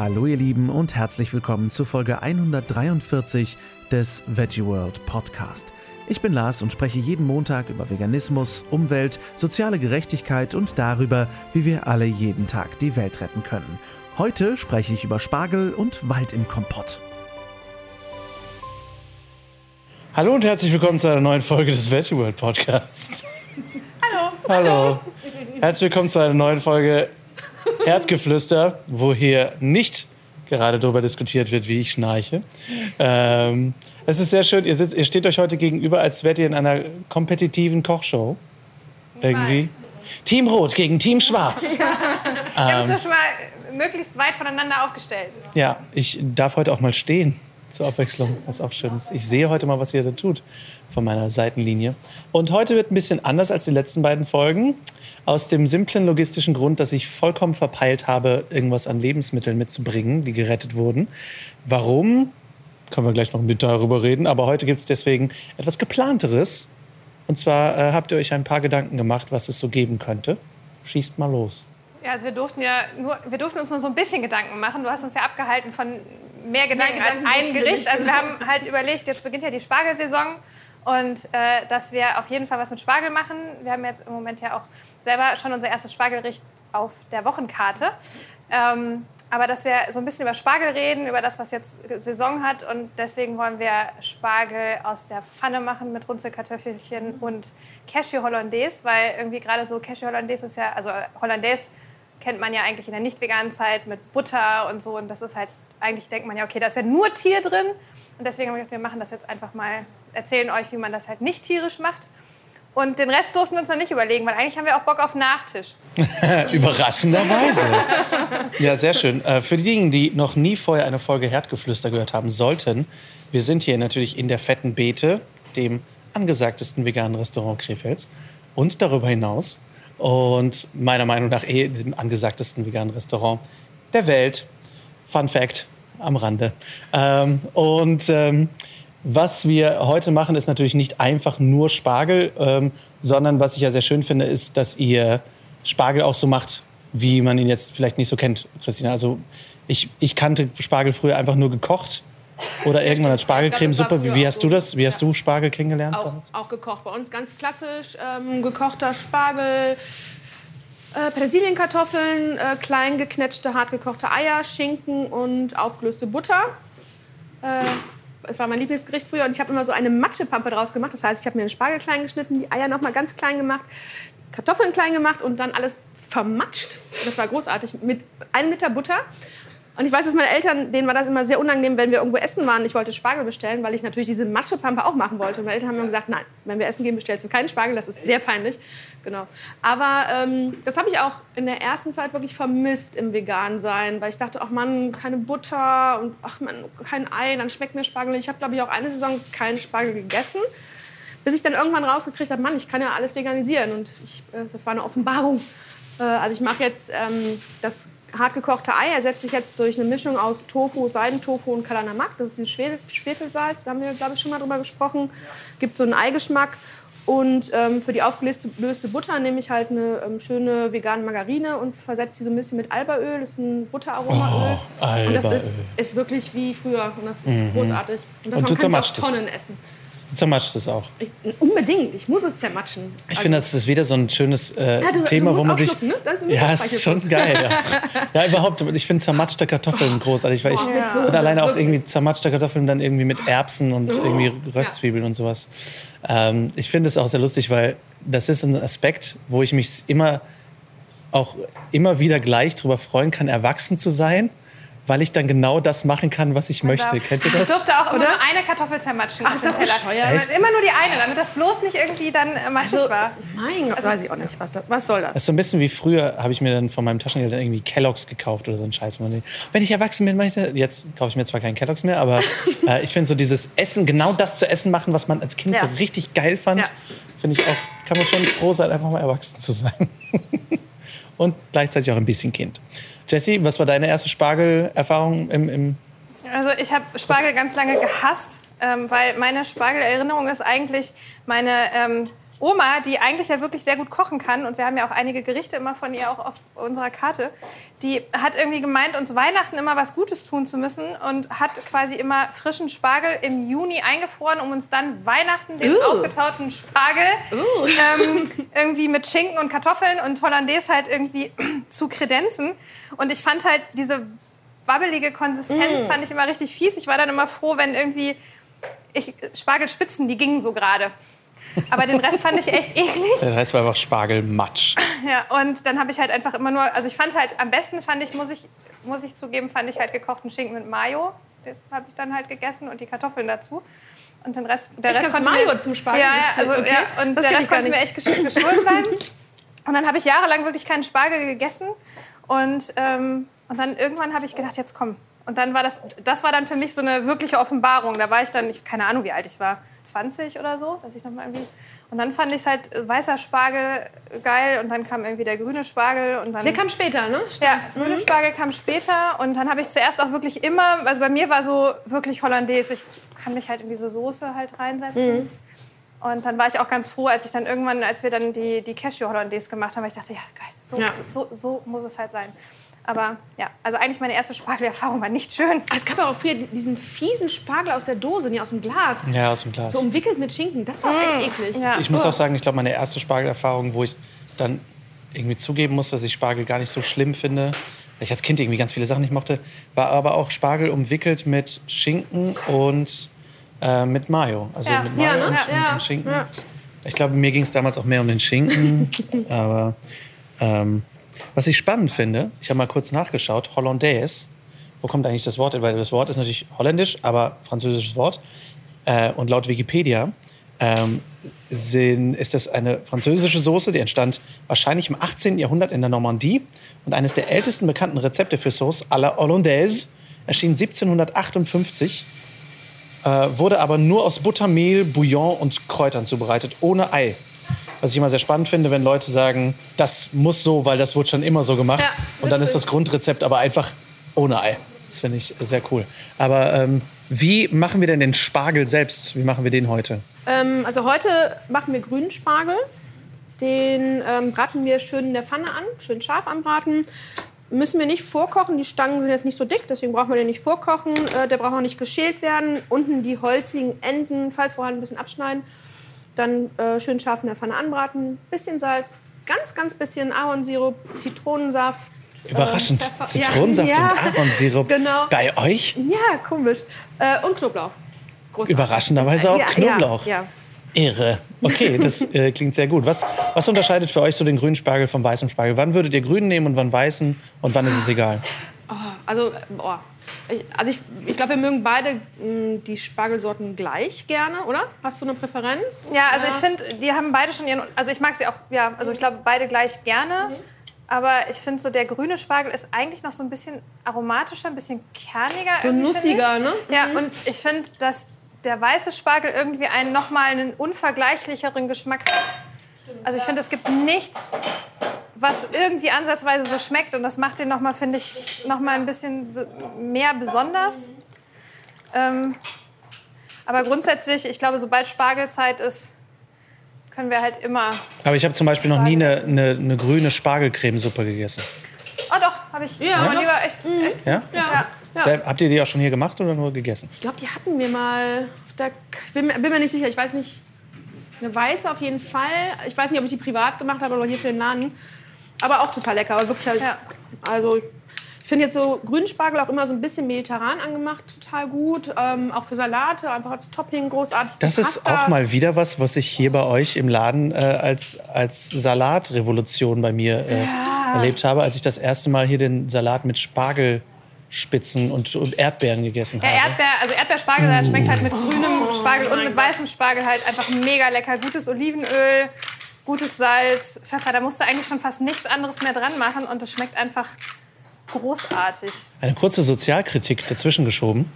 Hallo ihr Lieben und herzlich willkommen zu Folge 143 des Veggie World Podcast. Ich bin Lars und spreche jeden Montag über Veganismus, Umwelt, soziale Gerechtigkeit und darüber, wie wir alle jeden Tag die Welt retten können. Heute spreche ich über Spargel und Wald im Kompott. Hallo und herzlich willkommen zu einer neuen Folge des Veggie World Podcasts. Hallo. Hallo. Herzlich willkommen zu einer neuen Folge Erdgeflüster, wo hier nicht gerade darüber diskutiert wird, wie ich schnarche. Ähm, es ist sehr schön, ihr, sitzt, ihr steht euch heute gegenüber, als wärt ihr in einer kompetitiven Kochshow. Irgendwie. Team Rot gegen Team Schwarz. Wir haben uns ja schon mal möglichst weit voneinander aufgestellt. Ja, ich darf heute auch mal stehen zur Abwechslung, was auch schön ist. Ich sehe heute mal, was ihr da tut von meiner Seitenlinie. Und heute wird ein bisschen anders als die letzten beiden Folgen. Aus dem simplen logistischen Grund, dass ich vollkommen verpeilt habe, irgendwas an Lebensmitteln mitzubringen, die gerettet wurden. Warum? Können wir gleich noch im Detail darüber reden. Aber heute gibt es deswegen etwas Geplanteres. Und zwar äh, habt ihr euch ein paar Gedanken gemacht, was es so geben könnte. Schießt mal los. Ja, also wir durften ja nur, wir durften uns nur so ein bisschen Gedanken machen. Du hast uns ja abgehalten von mehr Gedanken als ein Gericht. Also wir haben halt überlegt, jetzt beginnt ja die Spargelsaison und äh, dass wir auf jeden Fall was mit Spargel machen. Wir haben jetzt im Moment ja auch selber schon unser erstes Spargelgericht auf der Wochenkarte. Ähm, aber dass wir so ein bisschen über Spargel reden, über das, was jetzt Saison hat. Und deswegen wollen wir Spargel aus der Pfanne machen mit Runzelkartoffelchen und Cashew Hollandaise, weil irgendwie gerade so Cashew Hollandaise ist ja, also Hollandaise kennt man ja eigentlich in der nicht veganen Zeit mit Butter und so. Und das ist halt, eigentlich denkt man ja, okay, da ist ja nur Tier drin. Und deswegen haben wir gedacht, wir machen das jetzt einfach mal, erzählen euch, wie man das halt nicht tierisch macht. Und den Rest durften wir uns noch nicht überlegen, weil eigentlich haben wir auch Bock auf Nachtisch. Überraschenderweise. Ja, sehr schön. Äh, für diejenigen, die noch nie vorher eine Folge Herdgeflüster gehört haben sollten, wir sind hier natürlich in der Fetten Beete, dem angesagtesten veganen Restaurant Krefelds. Und darüber hinaus, und meiner Meinung nach eh dem angesagtesten veganen Restaurant der Welt. Fun Fact am Rande. Ähm, und ähm, was wir heute machen, ist natürlich nicht einfach nur Spargel, ähm, sondern was ich ja sehr schön finde, ist, dass ihr Spargel auch so macht, wie man ihn jetzt vielleicht nicht so kennt, Christina. Also ich, ich kannte Spargel früher einfach nur gekocht oder irgendwann als Spargelcremesuppe. Wie, wie hast du das? Wie hast du Spargel kennengelernt? Auch, auch gekocht. Bei uns ganz klassisch ähm, gekochter Spargel, äh, Petersilienkartoffeln, äh, klein geknetschte, hart gekochte Eier, Schinken und aufgelöste Butter. Äh, es war mein Lieblingsgericht früher und ich habe immer so eine Matschepampe draus gemacht. Das heißt, ich habe mir den Spargel klein geschnitten, die Eier noch mal ganz klein gemacht, Kartoffeln klein gemacht und dann alles vermatscht. Das war großartig mit einem Liter Butter. Und ich weiß, dass meine Eltern, denen war das immer sehr unangenehm, wenn wir irgendwo essen waren. Ich wollte Spargel bestellen, weil ich natürlich diese Matschepampe auch machen wollte. Und meine Eltern haben mir gesagt, nein, wenn wir essen gehen, bestellst du keinen Spargel. Das ist sehr peinlich. Genau. Aber ähm, das habe ich auch in der ersten Zeit wirklich vermisst im Vegan-Sein, weil ich dachte, ach Mann, keine Butter und ach man, kein Ei, dann schmeckt mir Spargel. Ich habe, glaube ich, auch eine Saison keinen Spargel gegessen, bis ich dann irgendwann rausgekriegt habe, Mann, ich kann ja alles veganisieren. Und ich, äh, das war eine Offenbarung. Äh, also ich mache jetzt ähm, das hartgekochte Ei ersetze ich jetzt durch eine Mischung aus Tofu, Seidentofu und Kalanamak. Das ist dieses Schwefelsalz, da haben wir, glaube ich, schon mal drüber gesprochen. Gibt so einen Eigeschmack. Und ähm, für die aufgelöste Butter nehme ich halt eine ähm, schöne vegane Margarine und versetze sie so ein bisschen mit Albaöl. Das ist ein Butteraromaöl. Oh. Und das ist, ist, wirklich wie früher. Und das ist mhm. großartig. Und davon und du kannst du auch Tonnen essen. Du zermatschst es auch. Ich, unbedingt, ich muss es zermatschen. Ich also, finde, das ist wieder so ein schönes äh, ja, du, Thema, du wo man sich. Ne? ja, ist schon geil. Ja. ja, überhaupt. Ich finde zermatschte Kartoffeln oh. großartig, weil ich ja. und alleine auch irgendwie zermatschte Kartoffeln dann irgendwie mit Erbsen und oh. irgendwie Röstzwiebeln und sowas. Ähm, ich finde es auch sehr lustig, weil das ist ein Aspekt, wo ich mich immer auch immer wieder gleich darüber freuen kann, erwachsen zu sein weil ich dann genau das machen kann, was ich möchte. Darf, Kennt ihr das? Ich durfte auch immer nur eine Kartoffel zermatschen Ach, auf den Teller. Immer nur die eine, damit das bloß nicht irgendwie dann äh, matschig also, war. Mein Gott, also, weiß ich auch nicht. Was, was soll das? Das ist so ein bisschen wie früher, habe ich mir dann von meinem Taschengeld dann irgendwie Kelloggs gekauft oder so ein Scheiß. Wenn ich erwachsen bin, ich jetzt kaufe ich mir zwar keinen Kelloggs mehr, aber äh, ich finde so dieses Essen, genau das zu essen machen, was man als Kind ja. so richtig geil fand, ja. finde ich auch, kann man schon froh sein, einfach mal erwachsen zu sein. Und gleichzeitig auch ein bisschen Kind. Jessie, was war deine erste Spargelerfahrung im, im Also ich habe Spargel ganz lange gehasst, ähm, weil meine Spargelerinnerung ist eigentlich meine ähm, Oma, die eigentlich ja wirklich sehr gut kochen kann, und wir haben ja auch einige Gerichte immer von ihr auch auf unserer Karte, die hat irgendwie gemeint, uns Weihnachten immer was Gutes tun zu müssen und hat quasi immer frischen Spargel im Juni eingefroren, um uns dann Weihnachten den Uh. aufgetauten Spargel ähm, irgendwie mit Schinken und Kartoffeln und Hollandaise halt irgendwie zu kredenzen. Und ich fand halt diese wabbelige Konsistenz fand ich immer richtig fies. Ich war dann immer froh, wenn irgendwie ich, Spargelspitzen, die gingen so gerade. Aber den Rest fand ich echt eklig. Das heißt einfach Spargelmatsch. Ja, und dann habe ich halt einfach immer nur, also ich fand halt, am besten fand ich, muss ich, muss ich zugeben, fand ich halt gekochten Schinken mit Mayo. Den habe ich dann halt gegessen und die Kartoffeln dazu. Und den Rest, der Echt, Rest konnte Mayo mir, zum Spargel Ja, ja, also, okay. ja und Das der Rest ich konnte mir echt gesch- gestohlen bleiben. Und dann habe ich jahrelang wirklich keinen Spargel gegessen. Und, ähm, und dann irgendwann habe ich gedacht, jetzt komm. Und dann war das, das war dann für mich so eine wirkliche Offenbarung. Da war ich dann, ich, keine Ahnung, wie alt ich war, 20 oder so, dass ich noch mal irgendwie. Und dann fand ich halt äh, weißer Spargel geil und dann kam irgendwie der grüne Spargel und dann. Der kam später, ne? ja, grüne Spargel kam später und dann habe ich zuerst auch wirklich immer, also bei mir war so wirklich Hollandaise, ich kann mich halt in diese Soße halt reinsetzen. Und dann war ich auch ganz froh, als ich dann irgendwann, als wir dann die, die Cashew-Hollandaise gemacht haben, weil ich dachte, ja geil, so, Ja. so, so muss es halt sein. Aber ja, also eigentlich meine erste Spargelerfahrung war nicht schön. Es gab ja auch früher diesen fiesen Spargel aus der Dose, nee, aus dem Glas. Ja, aus dem Glas. So umwickelt mit Schinken. Das war echt eklig. Ja. Ich muss auch sagen, ich glaube, meine erste Spargelerfahrung, wo ich dann irgendwie zugeben muss, dass ich Spargel gar nicht so schlimm finde, weil ich als Kind irgendwie ganz viele Sachen nicht mochte, war aber auch Spargel umwickelt mit Schinken und äh, mit Mayo. Also Ja. mit Mayo Ja, ne? und, Ja, und, ja. und Schinken. Ja. Ich glaube, mir ging es damals auch mehr um den Schinken. aber ähm, was ich spannend finde, ich habe mal kurz nachgeschaut, Hollandaise, wo kommt eigentlich das Wort? Weil das Wort ist natürlich holländisch, aber französisches Wort. Äh, und laut Wikipedia ähm, sind, ist das eine französische Soße, die entstand wahrscheinlich im 18. Jahrhundert in der Normandie. Und eines der ältesten bekannten Rezepte für Sauce à la Hollandaise erschien 1758, äh, wurde aber nur aus Butter, Mehl, Bouillon und Kräutern zubereitet, ohne Ei. Was ich immer sehr spannend finde, wenn Leute sagen, das muss so, weil das wurde schon immer so gemacht. Ja, und dann ist das Grundrezept aber einfach ohne Ei. Das finde ich sehr cool. Aber ähm, wie machen wir denn den Spargel selbst? Wie machen wir den heute? Ähm, also heute machen wir grünen Spargel. Den ähm, braten wir schön in der Pfanne an, schön scharf anbraten. Müssen wir nicht vorkochen. Die Stangen sind jetzt nicht so dick, deswegen brauchen wir den nicht vorkochen. Äh, der braucht auch nicht geschält werden. Unten die holzigen Enden, falls vorhanden, ein bisschen abschneiden. Dann äh, schön scharf in der Pfanne anbraten. Bisschen Salz, ganz, ganz bisschen Ahornsirup, Zitronensaft. äh, Überraschend. Pfeffer- Zitronensaft ja, und Ahornsirup. Genau. Bei euch? Ja, komisch. Äh, und Knoblauch. Großartig. Überraschenderweise auch Ja, Knoblauch. Ja. Irre. Okay, das äh, klingt sehr gut. Was, was unterscheidet für euch so den grünen Spargel vom weißen Spargel? Wann würdet ihr grünen nehmen und wann weißen und wann ist es egal? Also, äh, boah. Ich, also ich, ich glaube, wir mögen beide mh, die Spargelsorten gleich gerne, oder? Hast du eine Präferenz? Ja, also ich finde, die haben beide schon ihren. Also ich mag sie auch, ja, also ich glaube beide gleich gerne. Mhm. Aber ich finde so, der grüne Spargel ist eigentlich noch so ein bisschen aromatischer, ein bisschen kerniger. So nussiger, ne? Ja, und ich finde, dass der weiße Spargel irgendwie einen nochmal einen unvergleichlicheren Geschmack hat. Also ich finde, es gibt nichts, was irgendwie ansatzweise so schmeckt. Und das macht den nochmal, finde ich, nochmal ein bisschen mehr besonders. Ähm, aber grundsätzlich, ich glaube, sobald Spargelzeit ist, können wir halt immer. Aber ich habe zum Beispiel noch nie eine, eine, eine grüne Spargelcremesuppe gegessen. Oh doch, habe ich. Ja, aber doch. lieber echt, echt. Ja? Ja. ja. Habt ihr die auch schon hier gemacht oder nur gegessen? Ich glaube, die hatten wir mal. Ich bin, mir- bin mir nicht sicher. Ich weiß nicht. Eine weiße auf jeden Fall. Ich weiß nicht, ob ich die privat gemacht habe oder hier für den Laden. Aber auch total lecker. Aber wirklich halt, Ja. Also, ich finde jetzt so grünen Spargel auch immer so ein bisschen mediterran angemacht. Total gut. Ähm, auch für Salate, einfach als Topping großartig. Das ist auch mal wieder was, was ich hier bei euch im Laden äh, als, als Salatrevolution bei mir äh, erlebt habe, als ich das erste Mal hier den Salat mit Spargelspitzen und, und Erdbeeren gegessen Ja, habe. Erdbeer, also Erdbeerspargel schmeckt halt mit grünem Spargel und mit weißem Spargel halt einfach mega lecker. Gutes Olivenöl, gutes Salz, Pfeffer. Da musst du eigentlich schon fast nichts anderes mehr dran machen und es schmeckt einfach großartig. Eine kurze Sozialkritik dazwischen geschoben.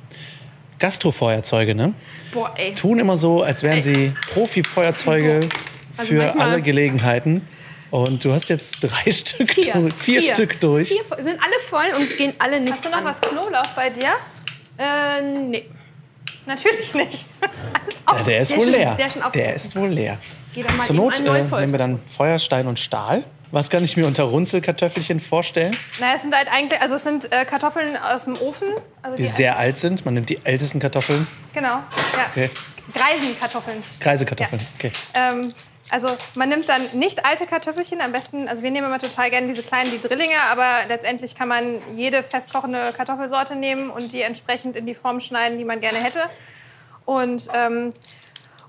Gastrofeuerzeuge, ne? Boah, ey. Tun immer so, als wären sie Profi-Feuerzeuge Also für manchmal- alle Gelegenheiten. Und du hast jetzt drei Stück, Vier. durch, vier, Stück durch. Vier sind alle voll und gehen alle nicht Hast du noch an. was Knoblauch bei dir? Äh, nee. Natürlich nicht. Ja, der ist Der wohl schon- leer. der Der ist wohl leer. Zur Not äh, nehmen wir dann Feuer, Stein und Stahl. Was kann ich mir unter Runzelkartoffelchen vorstellen? Na, es sind halt eigentlich, also es sind äh, Kartoffeln aus dem Ofen. Also Die sehr alt sind. Man nimmt die ältesten Kartoffeln. Genau, ja. Okay. Greisenkartoffeln. Kreisekartoffeln. Ja. Okay. Ähm, also man nimmt dann nicht alte Kartoffelchen, am besten, also wir nehmen immer total gerne diese kleinen, die Drillinge, aber letztendlich kann man jede festkochende Kartoffelsorte nehmen und die entsprechend in die Form schneiden, die man gerne hätte. Und, ähm,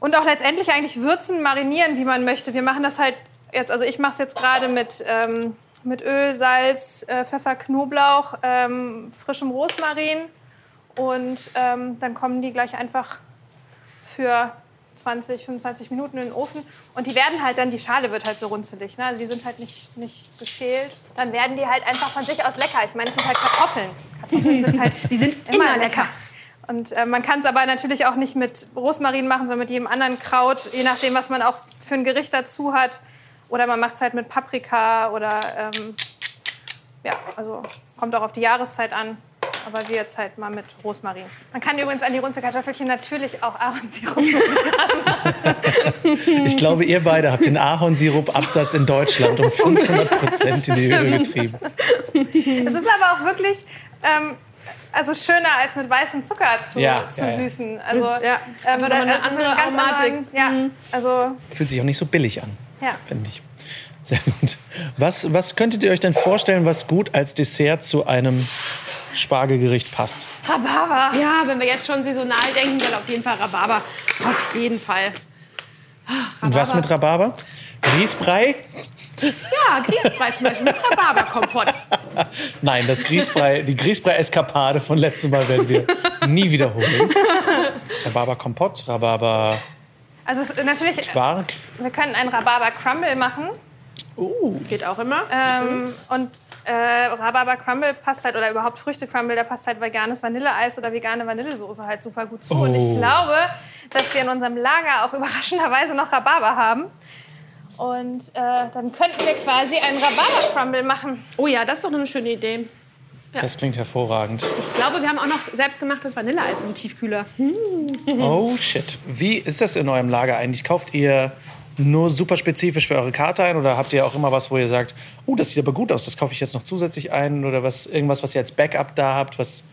und auch letztendlich eigentlich würzen, marinieren, wie man möchte. Wir machen das halt jetzt, also ich mache es jetzt gerade mit, ähm, mit Öl, Salz, äh, Pfeffer, Knoblauch, ähm, frischem Rosmarin und ähm, dann kommen die gleich einfach für 20, 25 Minuten in den Ofen. Und die werden halt dann, die Schale wird halt so runzelig. Ne? Also die sind halt nicht, nicht geschält. Dann werden die halt einfach von sich aus lecker. Ich meine, es sind halt Kartoffeln. Kartoffeln sind halt Die sind immer lecker. Und äh, man kann es aber natürlich auch nicht mit Rosmarin machen, sondern mit jedem anderen Kraut, je nachdem, was man auch für ein Gericht dazu hat. Oder man macht es halt mit Paprika oder ähm, ja, also kommt auch auf die Jahreszeit an. Aber wir jetzt halt mal mit Rosmarin. Man kann übrigens an die Runzelkartoffelchen natürlich auch Ahornsirup Ich glaube, ihr beide habt den Ahornsirup-Absatz in Deutschland um 500 Prozent in die Höhe getrieben. Es ist aber auch wirklich ähm, also schöner als mit weißem Zucker zu, Ja, zu ja, süßen. Also, Ja, ähm, aber da- eine ist andere ganz Aromatik. anderen- Ja, also Fühlt sich auch nicht so billig an, ja. finde ich. Sehr gut. Was, was könntet ihr euch denn vorstellen, was gut als Dessert zu einem Spargelgericht passt? Rhabarber. Ja, wenn wir jetzt schon saisonal denken, dann auf jeden Fall Rhabarber. Auf jeden Fall. Und was mit Rhabarber? Grießbrei? Ja, Grießbrei zum Beispiel mit Rhabarberkompott. Nein, das Grießbrei, die Grießbrei-Eskapade von letztem Mal werden wir nie wiederholen. Rhabarber-Kompott, Rhabarber-Quark. Also es ist natürlich, wir können einen Rhabarber-Crumble machen. Geht auch immer. Ähm, und äh, Rhabarber-Crumble passt halt, oder überhaupt Früchte-Crumble, da passt halt veganes Vanilleeis oder vegane Vanillesoße halt super gut zu. Und Oh. ich glaube, dass wir in unserem Lager auch überraschenderweise noch Rhabarber haben. Und äh, dann könnten wir quasi einen Rhabarber-Crumble machen. Oh ja, das ist doch eine schöne Idee. Das klingt hervorragend. Ich glaube, wir haben auch noch selbstgemachtes Vanilleeis im Tiefkühler. Oh shit. Wie ist das in eurem Lager eigentlich? Kauft ihr nur super spezifisch für eure Karte ein oder habt ihr auch immer was, wo ihr sagt, oh, das sieht aber gut aus, das kaufe ich jetzt noch zusätzlich ein oder was irgendwas, was ihr als Backup da habt, was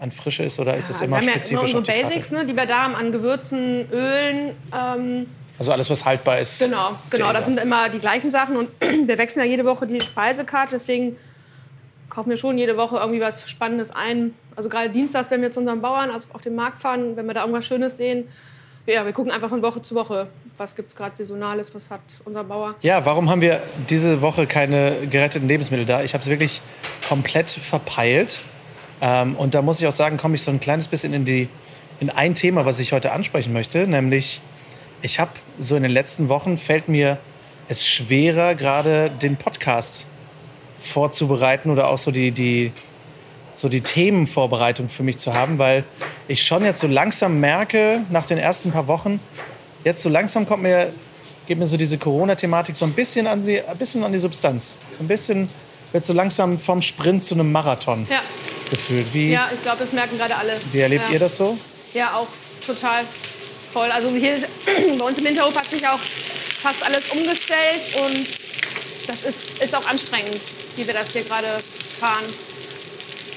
an Frische ist oder ist es Ja, immer wir haben ja spezifisch unsere Basics, Karte? ne, die wir da haben an Gewürzen, Ölen. Ähm, Also alles, was haltbar ist. genau, genau. Das Ja. sind immer die gleichen Sachen. Und wir wechseln ja jede Woche die Speisekarte. Deswegen kaufen wir schon jede Woche irgendwie was Spannendes ein. Also gerade dienstags, wenn wir zu unseren Bauern also auf den Markt fahren, wenn wir da irgendwas Schönes sehen, ja, wir gucken einfach von Woche zu Woche, was gibt es gerade Saisonales, was hat unser Bauer. Ja, warum haben wir diese Woche keine geretteten Lebensmittel da? Ich habe es wirklich komplett verpeilt. Ähm, und da muss ich auch sagen, komme ich so ein kleines bisschen in, die, in ein Thema, was ich heute ansprechen möchte. Nämlich, ich habe so in den letzten Wochen, fällt mir es schwerer, gerade den Podcast vorzubereiten oder auch so die, die, so die Themenvorbereitung für mich zu haben, weil ich schon jetzt so langsam merke, nach den ersten paar Wochen, jetzt so langsam kommt mir, geht mir so diese Corona-Thematik so ein bisschen an, sie, ein bisschen an die Substanz. So ein bisschen wird so langsam vom Sprint zu einem Marathon Ja, gefühlt. Wie, ja ich glaube, das merken gerade alle. wie erlebt ja. ihr das so? Ja, auch total voll. Also hier ist, bei uns im Hinterhof hat sich auch fast alles umgestellt und das ist, ist auch anstrengend, wie wir das hier gerade fahren.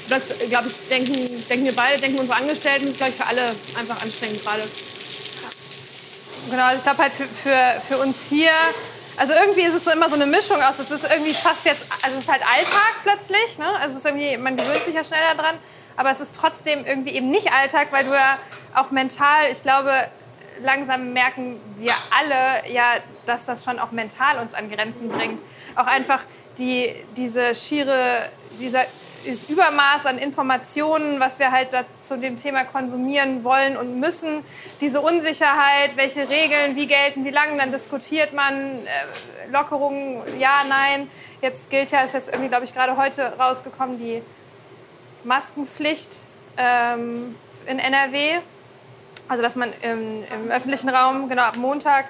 Das, glaube ich, denken, denken wir beide, denken unsere Angestellten, ist, glaube ich, für alle einfach anstrengend gerade. Genau, also ich glaube halt für, für, für uns hier, also irgendwie ist es so immer so eine Mischung aus, es ist irgendwie fast jetzt, also es ist halt Alltag plötzlich, ne? also es ist irgendwie, man gewöhnt sich ja schneller dran, aber es ist trotzdem irgendwie eben nicht Alltag, weil du ja auch mental, ich glaube, langsam merken wir alle ja, dass das schon auch mental uns an Grenzen bringt. Auch einfach die, diese schiere, dieser dieses Übermaß an Informationen, was wir halt zu dem Thema konsumieren wollen und müssen, diese Unsicherheit, welche Regeln wie gelten, wie lange, dann diskutiert man äh, Lockerungen, ja, nein. Jetzt gilt ja, ist jetzt irgendwie, glaube ich, gerade heute rausgekommen, die Maskenpflicht ähm, in NRW. Also, dass man im, im öffentlichen Raum, genau ab Montag,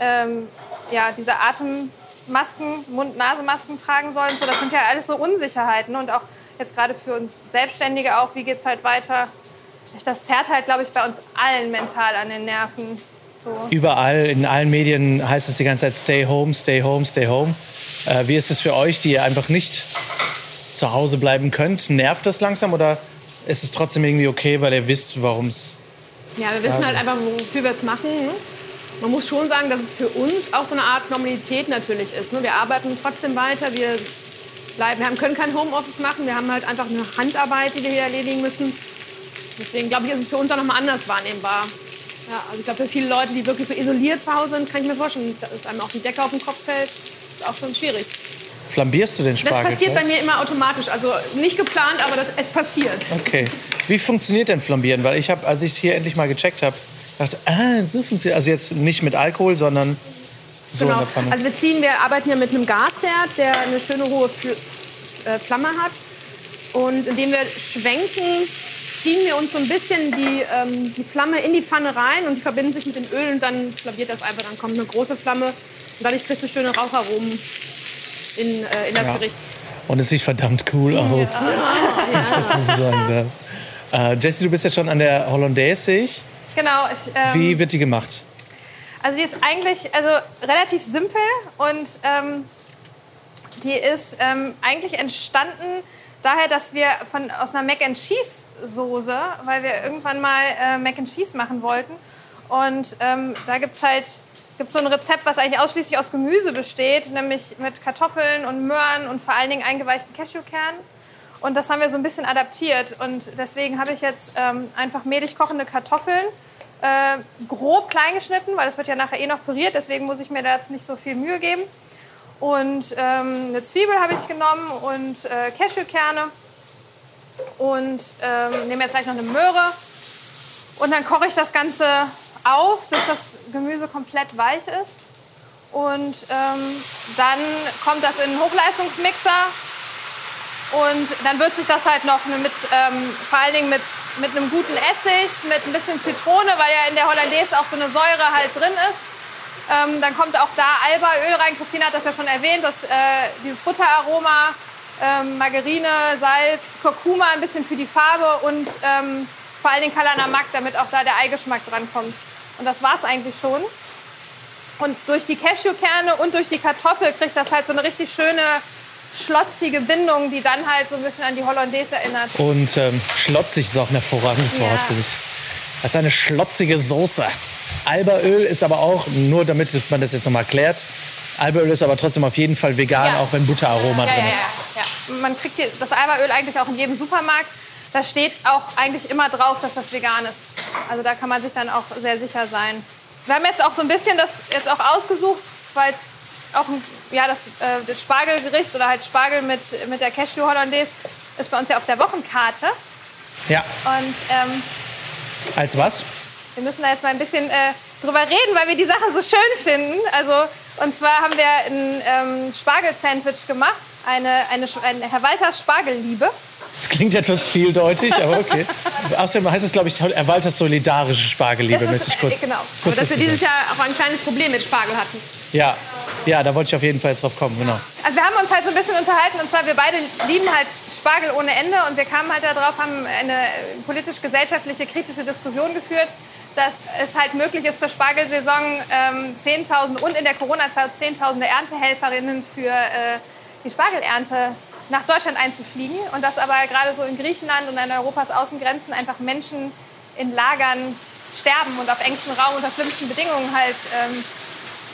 ähm, ja, diese Atemmasken, Mund-Nase-Masken tragen soll. und So, das sind ja alles so Unsicherheiten und auch jetzt gerade für uns Selbstständige auch, wie geht es halt weiter. Das zerrt halt, glaube ich, bei uns allen mental an den Nerven. So. Überall, in allen Medien heißt es die ganze Zeit Stay home, stay home, stay home. Äh, wie ist es für euch, die ihr einfach nicht zu Hause bleiben könnt? Nervt das langsam oder ist es trotzdem irgendwie okay, weil ihr wisst, warum es. Ja, wir wissen halt einfach, wofür wir es machen. Ne? Man muss schon sagen, dass es für uns auch so eine Art Normalität natürlich ist. Ne? Wir arbeiten trotzdem weiter, wir, bleiben, wir können kein Homeoffice machen, wir haben halt einfach eine Handarbeit, die wir hier erledigen müssen. Deswegen glaube ich, ist es für uns auch nochmal anders wahrnehmbar. Ja, also ich glaube, für viele Leute, die wirklich so isoliert zu Hause sind, kann ich mir vorstellen, dass einem auch die Decke auf den Kopf fällt. Ist auch schon schwierig. Flambierst du den Spargel? Das passiert bei mir immer automatisch. Also nicht geplant, aber das, es passiert. Okay. Wie funktioniert denn Flambieren? Weil ich habe, als ich es hier endlich mal gecheckt habe, dachte, ah, so funktioniert. Also jetzt nicht mit Alkohol, sondern so Genau. Also wir ziehen, wir arbeiten ja mit einem Gasherd, der eine schöne hohe Fl äh, Flamme hat. Und indem wir schwenken, ziehen wir uns so ein bisschen die, ähm, die Flamme in die Pfanne rein und die verbinden sich mit dem Öl und dann flambiert das einfach. Dann kommt eine große Flamme und dadurch kriegst du schöne Raucharomen in, äh, in das Ja. Gericht. Und es sieht verdammt cool aus. Das muss ich sagen. Ja. Äh, Jessie, du bist ja schon an der Hollandaise, sehe ich. Genau. Ich, ähm, Wie wird die gemacht? Also die ist eigentlich also relativ simpel und ähm, die ist ähm, eigentlich entstanden daher, dass wir von, aus einer Mac and Cheese Soße, weil wir irgendwann mal äh, Mac and Cheese machen wollten und ähm, da gibt es halt gibt's so ein Rezept, was eigentlich ausschließlich aus Gemüse besteht, nämlich mit Kartoffeln und Möhren und vor allen Dingen eingeweichten Cashewkernen. Und das haben wir so ein bisschen adaptiert. Und deswegen habe ich jetzt ähm, einfach mehlig kochende Kartoffeln äh, grob klein geschnitten, weil das wird ja nachher eh noch püriert. Deswegen muss ich mir da jetzt nicht so viel Mühe geben. Und ähm, eine Zwiebel habe ich genommen und äh, Cashewkerne. Und ähm, nehme jetzt gleich noch eine Möhre. Und dann koche ich das Ganze auf, bis das Gemüse komplett weich ist. Und ähm, dann kommt das in einen Hochleistungsmixer. Und dann wird sich das halt noch mit, ähm, vor allen Dingen mit, mit einem guten Essig, mit ein bisschen Zitrone, weil ja in der Hollandaise auch so eine Säure halt drin ist. Ähm, dann kommt auch da Alba-Öl rein. Christine hat das ja schon erwähnt, dass, äh, dieses Butteraroma, ähm, Margarine, Salz, Kurkuma ein bisschen für die Farbe und ähm, vor allen Dingen Kalanamak, damit auch da der Eigeschmack dran kommt. Und das war's eigentlich schon. Und durch die Cashewkerne und durch die Kartoffel kriegt das halt so eine richtig schöne schlotzige Bindung, die dann halt so ein bisschen an die Hollandaise erinnert. Und ähm, schlotzig ist auch ein hervorragendes Ja. Wort für dich. Das ist eine schlotzige Soße. Albaöl ist aber auch, nur damit man das jetzt nochmal klärt, Albaöl ist aber trotzdem auf jeden Fall vegan, Ja. auch wenn Butteraroma Ja, drin ist. ja, ja. Man kriegt das Albaöl eigentlich auch in jedem Supermarkt. Da steht auch eigentlich immer drauf, dass das vegan ist. Also da kann man sich dann auch sehr sicher sein. Wir haben jetzt auch so ein bisschen das jetzt auch ausgesucht, weil es auch ein, ja, das, äh, das Spargelgericht oder halt Spargel mit, mit der Cashew Hollandaise ist bei uns ja auf der Wochenkarte. Ja, Und ähm, als was? wir müssen da jetzt mal ein bisschen äh, drüber reden, weil wir die Sache so schön finden. Also, und zwar haben wir ein ähm, Spargel-Sandwich gemacht, eine, eine, eine Herr Walters Spargelliebe. Das klingt etwas vieldeutig, aber okay. Außerdem heißt es, glaube ich, Herr Walters solidarische Spargelliebe, möchte ich kurz, genau. Aber kurz dass wir dieses. Jahr auch ein kleines Problem mit Spargel hatten. Ja, ja, da wollte ich auf jeden Fall jetzt drauf kommen, genau. Also wir haben uns halt so ein bisschen unterhalten und zwar wir beide lieben halt Spargel ohne Ende und wir kamen halt darauf, haben eine politisch-gesellschaftliche kritische Diskussion geführt, dass es halt möglich ist zur Spargelsaison ähm, 10.000 und in der Corona-Zeit 10.000 Erntehelferinnen für äh, die Spargelernte nach Deutschland einzufliegen und dass aber gerade so in Griechenland und an Europas Außengrenzen einfach Menschen in Lagern sterben und auf engstem Raum unter schlimmsten Bedingungen halt ähm,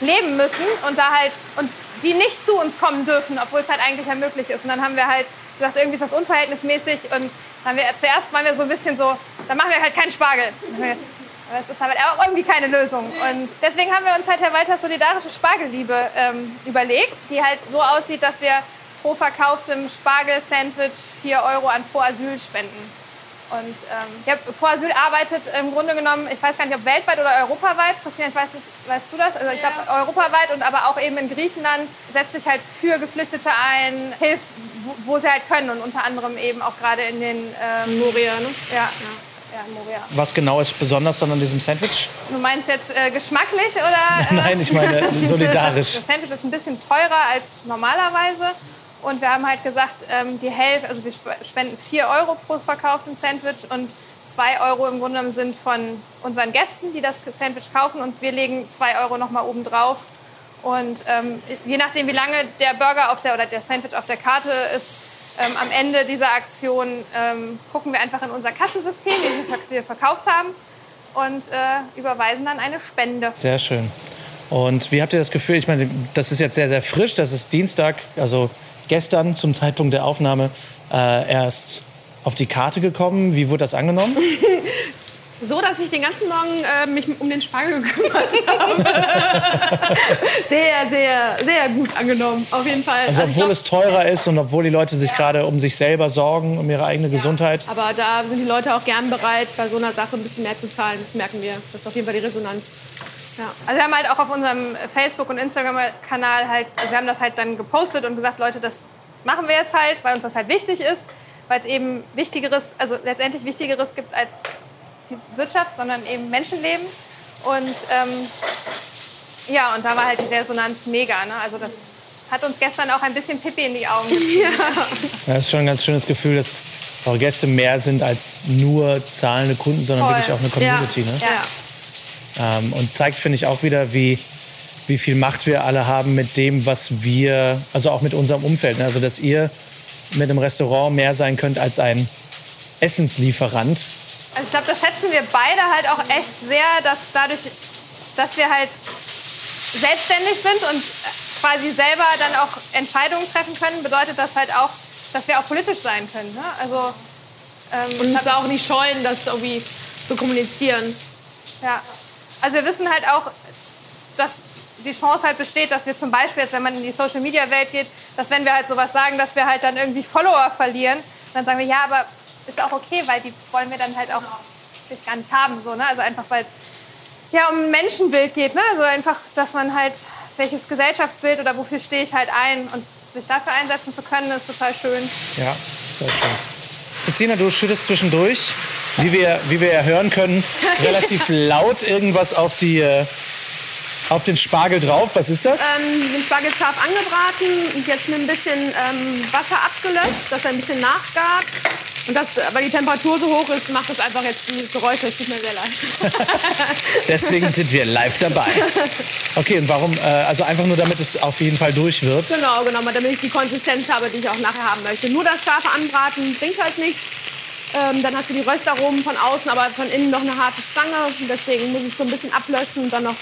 leben müssen und da halt und die nicht zu uns kommen dürfen, obwohl es halt eigentlich ja möglich ist. Und dann haben wir halt gesagt, irgendwie ist das unverhältnismäßig und dann haben wir zuerst waren wir so ein bisschen so, dann machen wir halt keinen Spargel. Aber das ist halt auch irgendwie keine Lösung. Und deswegen haben wir uns halt Herr Walters solidarische Spargelliebe ähm, überlegt, die halt so aussieht, dass wir pro verkauftem Spargel-Sandwich 4 Euro an Pro Asyl spenden. Und ähm, ja, Pro Asyl arbeitet im Grunde genommen, ich weiß gar nicht, ob weltweit oder europaweit. Christian, ich weiß nicht, weißt du das? Also ich glaube europaweit und aber auch eben in Griechenland setzt sich halt für Geflüchtete ein, hilft, wo, wo sie halt können und unter anderem eben auch gerade in den ähm, Moria, ne? ja, ja, in Moria. Was genau ist besonders dann an diesem Sandwich? Du meinst jetzt äh, geschmacklich oder? Äh, Nein, ich meine solidarisch. Das Sandwich ist ein bisschen teurer als normalerweise. Und wir haben halt gesagt, ähm, die Hälfte, also wir sp- spenden 4 Euro pro verkauften Sandwich und zwei Euro im Grunde genommen sind von unseren Gästen, die das Sandwich kaufen und wir legen zwei Euro nochmal oben drauf. Und ähm, je nachdem, wie lange der Burger auf der, oder der Sandwich auf der Karte ist, ähm, am Ende dieser Aktion ähm, gucken wir einfach in unser Kassensystem, das wir verkauft haben, und äh, überweisen dann eine Spende. Sehr schön. Und wie habt ihr das Gefühl? Ich meine, das ist jetzt sehr, sehr frisch. Das ist Dienstag, also gestern zum Zeitpunkt der Aufnahme äh, erst auf die Karte gekommen. Wie wurde das angenommen? so, dass ich den ganzen Morgen äh, mich um den Spargel gekümmert habe. sehr, sehr, sehr gut angenommen, auf jeden Fall. Also, obwohl es teurer ist und obwohl die Leute sich ja. gerade um sich selber sorgen, um ihre eigene ja. Gesundheit. Aber da sind die Leute auch gern bereit, bei so einer Sache ein bisschen mehr zu zahlen. Das merken wir. Das ist auf jeden Fall die Resonanz. Ja. Also wir haben halt auch auf unserem Facebook- und Instagram-Kanal halt, also wir haben das halt dann gepostet und gesagt, Leute, das machen wir jetzt halt, weil uns das halt wichtig ist, weil es eben Wichtigeres, also letztendlich Wichtigeres gibt als die Wirtschaft, sondern eben Menschenleben. Und ähm, ja, und da war halt die Resonanz mega. Ne? Also das hat uns gestern auch ein bisschen Pippi in die Augen gegeben. Ja. Das ist schon ein ganz schönes Gefühl, dass eure Gäste mehr sind als nur zahlende Kunden, sondern Voll. wirklich auch eine Community. Ja. Ne? Ja. Ähm, und zeigt, finde ich, auch wieder, wie, wie viel Macht wir alle haben mit dem, was wir, also auch mit unserem Umfeld. Ne? Also, dass ihr mit einem Restaurant mehr sein könnt als ein Essenslieferant, also ich glaube, das schätzen wir beide halt auch echt sehr, dass dadurch, dass wir halt selbstständig sind und quasi selber dann auch Entscheidungen treffen können, bedeutet das halt auch, dass wir auch politisch sein können. Ne? Also, ähm, und uns auch nicht scheuen, das irgendwie zu kommunizieren. Ja, also wir wissen halt auch, dass die Chance halt besteht, dass wir zum Beispiel jetzt, wenn man in die Social-Media-Welt geht, dass wenn wir halt sowas sagen, dass wir halt dann irgendwie Follower verlieren, dann sagen wir, ja, aber ist auch okay, weil die wollen wir dann halt auch gar nicht haben. So, ne? Also einfach, weil es ja um ein Menschenbild geht. Ne? Also einfach, dass man halt, welches Gesellschaftsbild oder wofür stehe ich halt ein und sich dafür einsetzen zu können, ist total schön. Ja, sehr schön. Christina, du schüttest zwischendurch, wie wir, wie wir ja hören können, relativ laut irgendwas auf die äh, auf den Spargel drauf. Was ist das? Ähm, den Spargel scharf angebraten und jetzt mit ein bisschen ähm, Wasser abgelöscht, dass er ein bisschen nachgart. Und das, weil die Temperatur so hoch ist, macht das einfach jetzt die Geräusche. Es tut mir sehr leid. Deswegen sind wir live dabei. Okay, und warum? Äh, also einfach nur, damit es auf jeden Fall durch wird? Genau, genau, damit ich die Konsistenz habe, die ich auch nachher haben möchte. Nur das scharfe Anbraten bringt halt nichts. Ähm, dann hast du die Röstaromen von außen, aber von innen noch eine harte Stange. Und deswegen muss ich so ein bisschen ablöschen und dann noch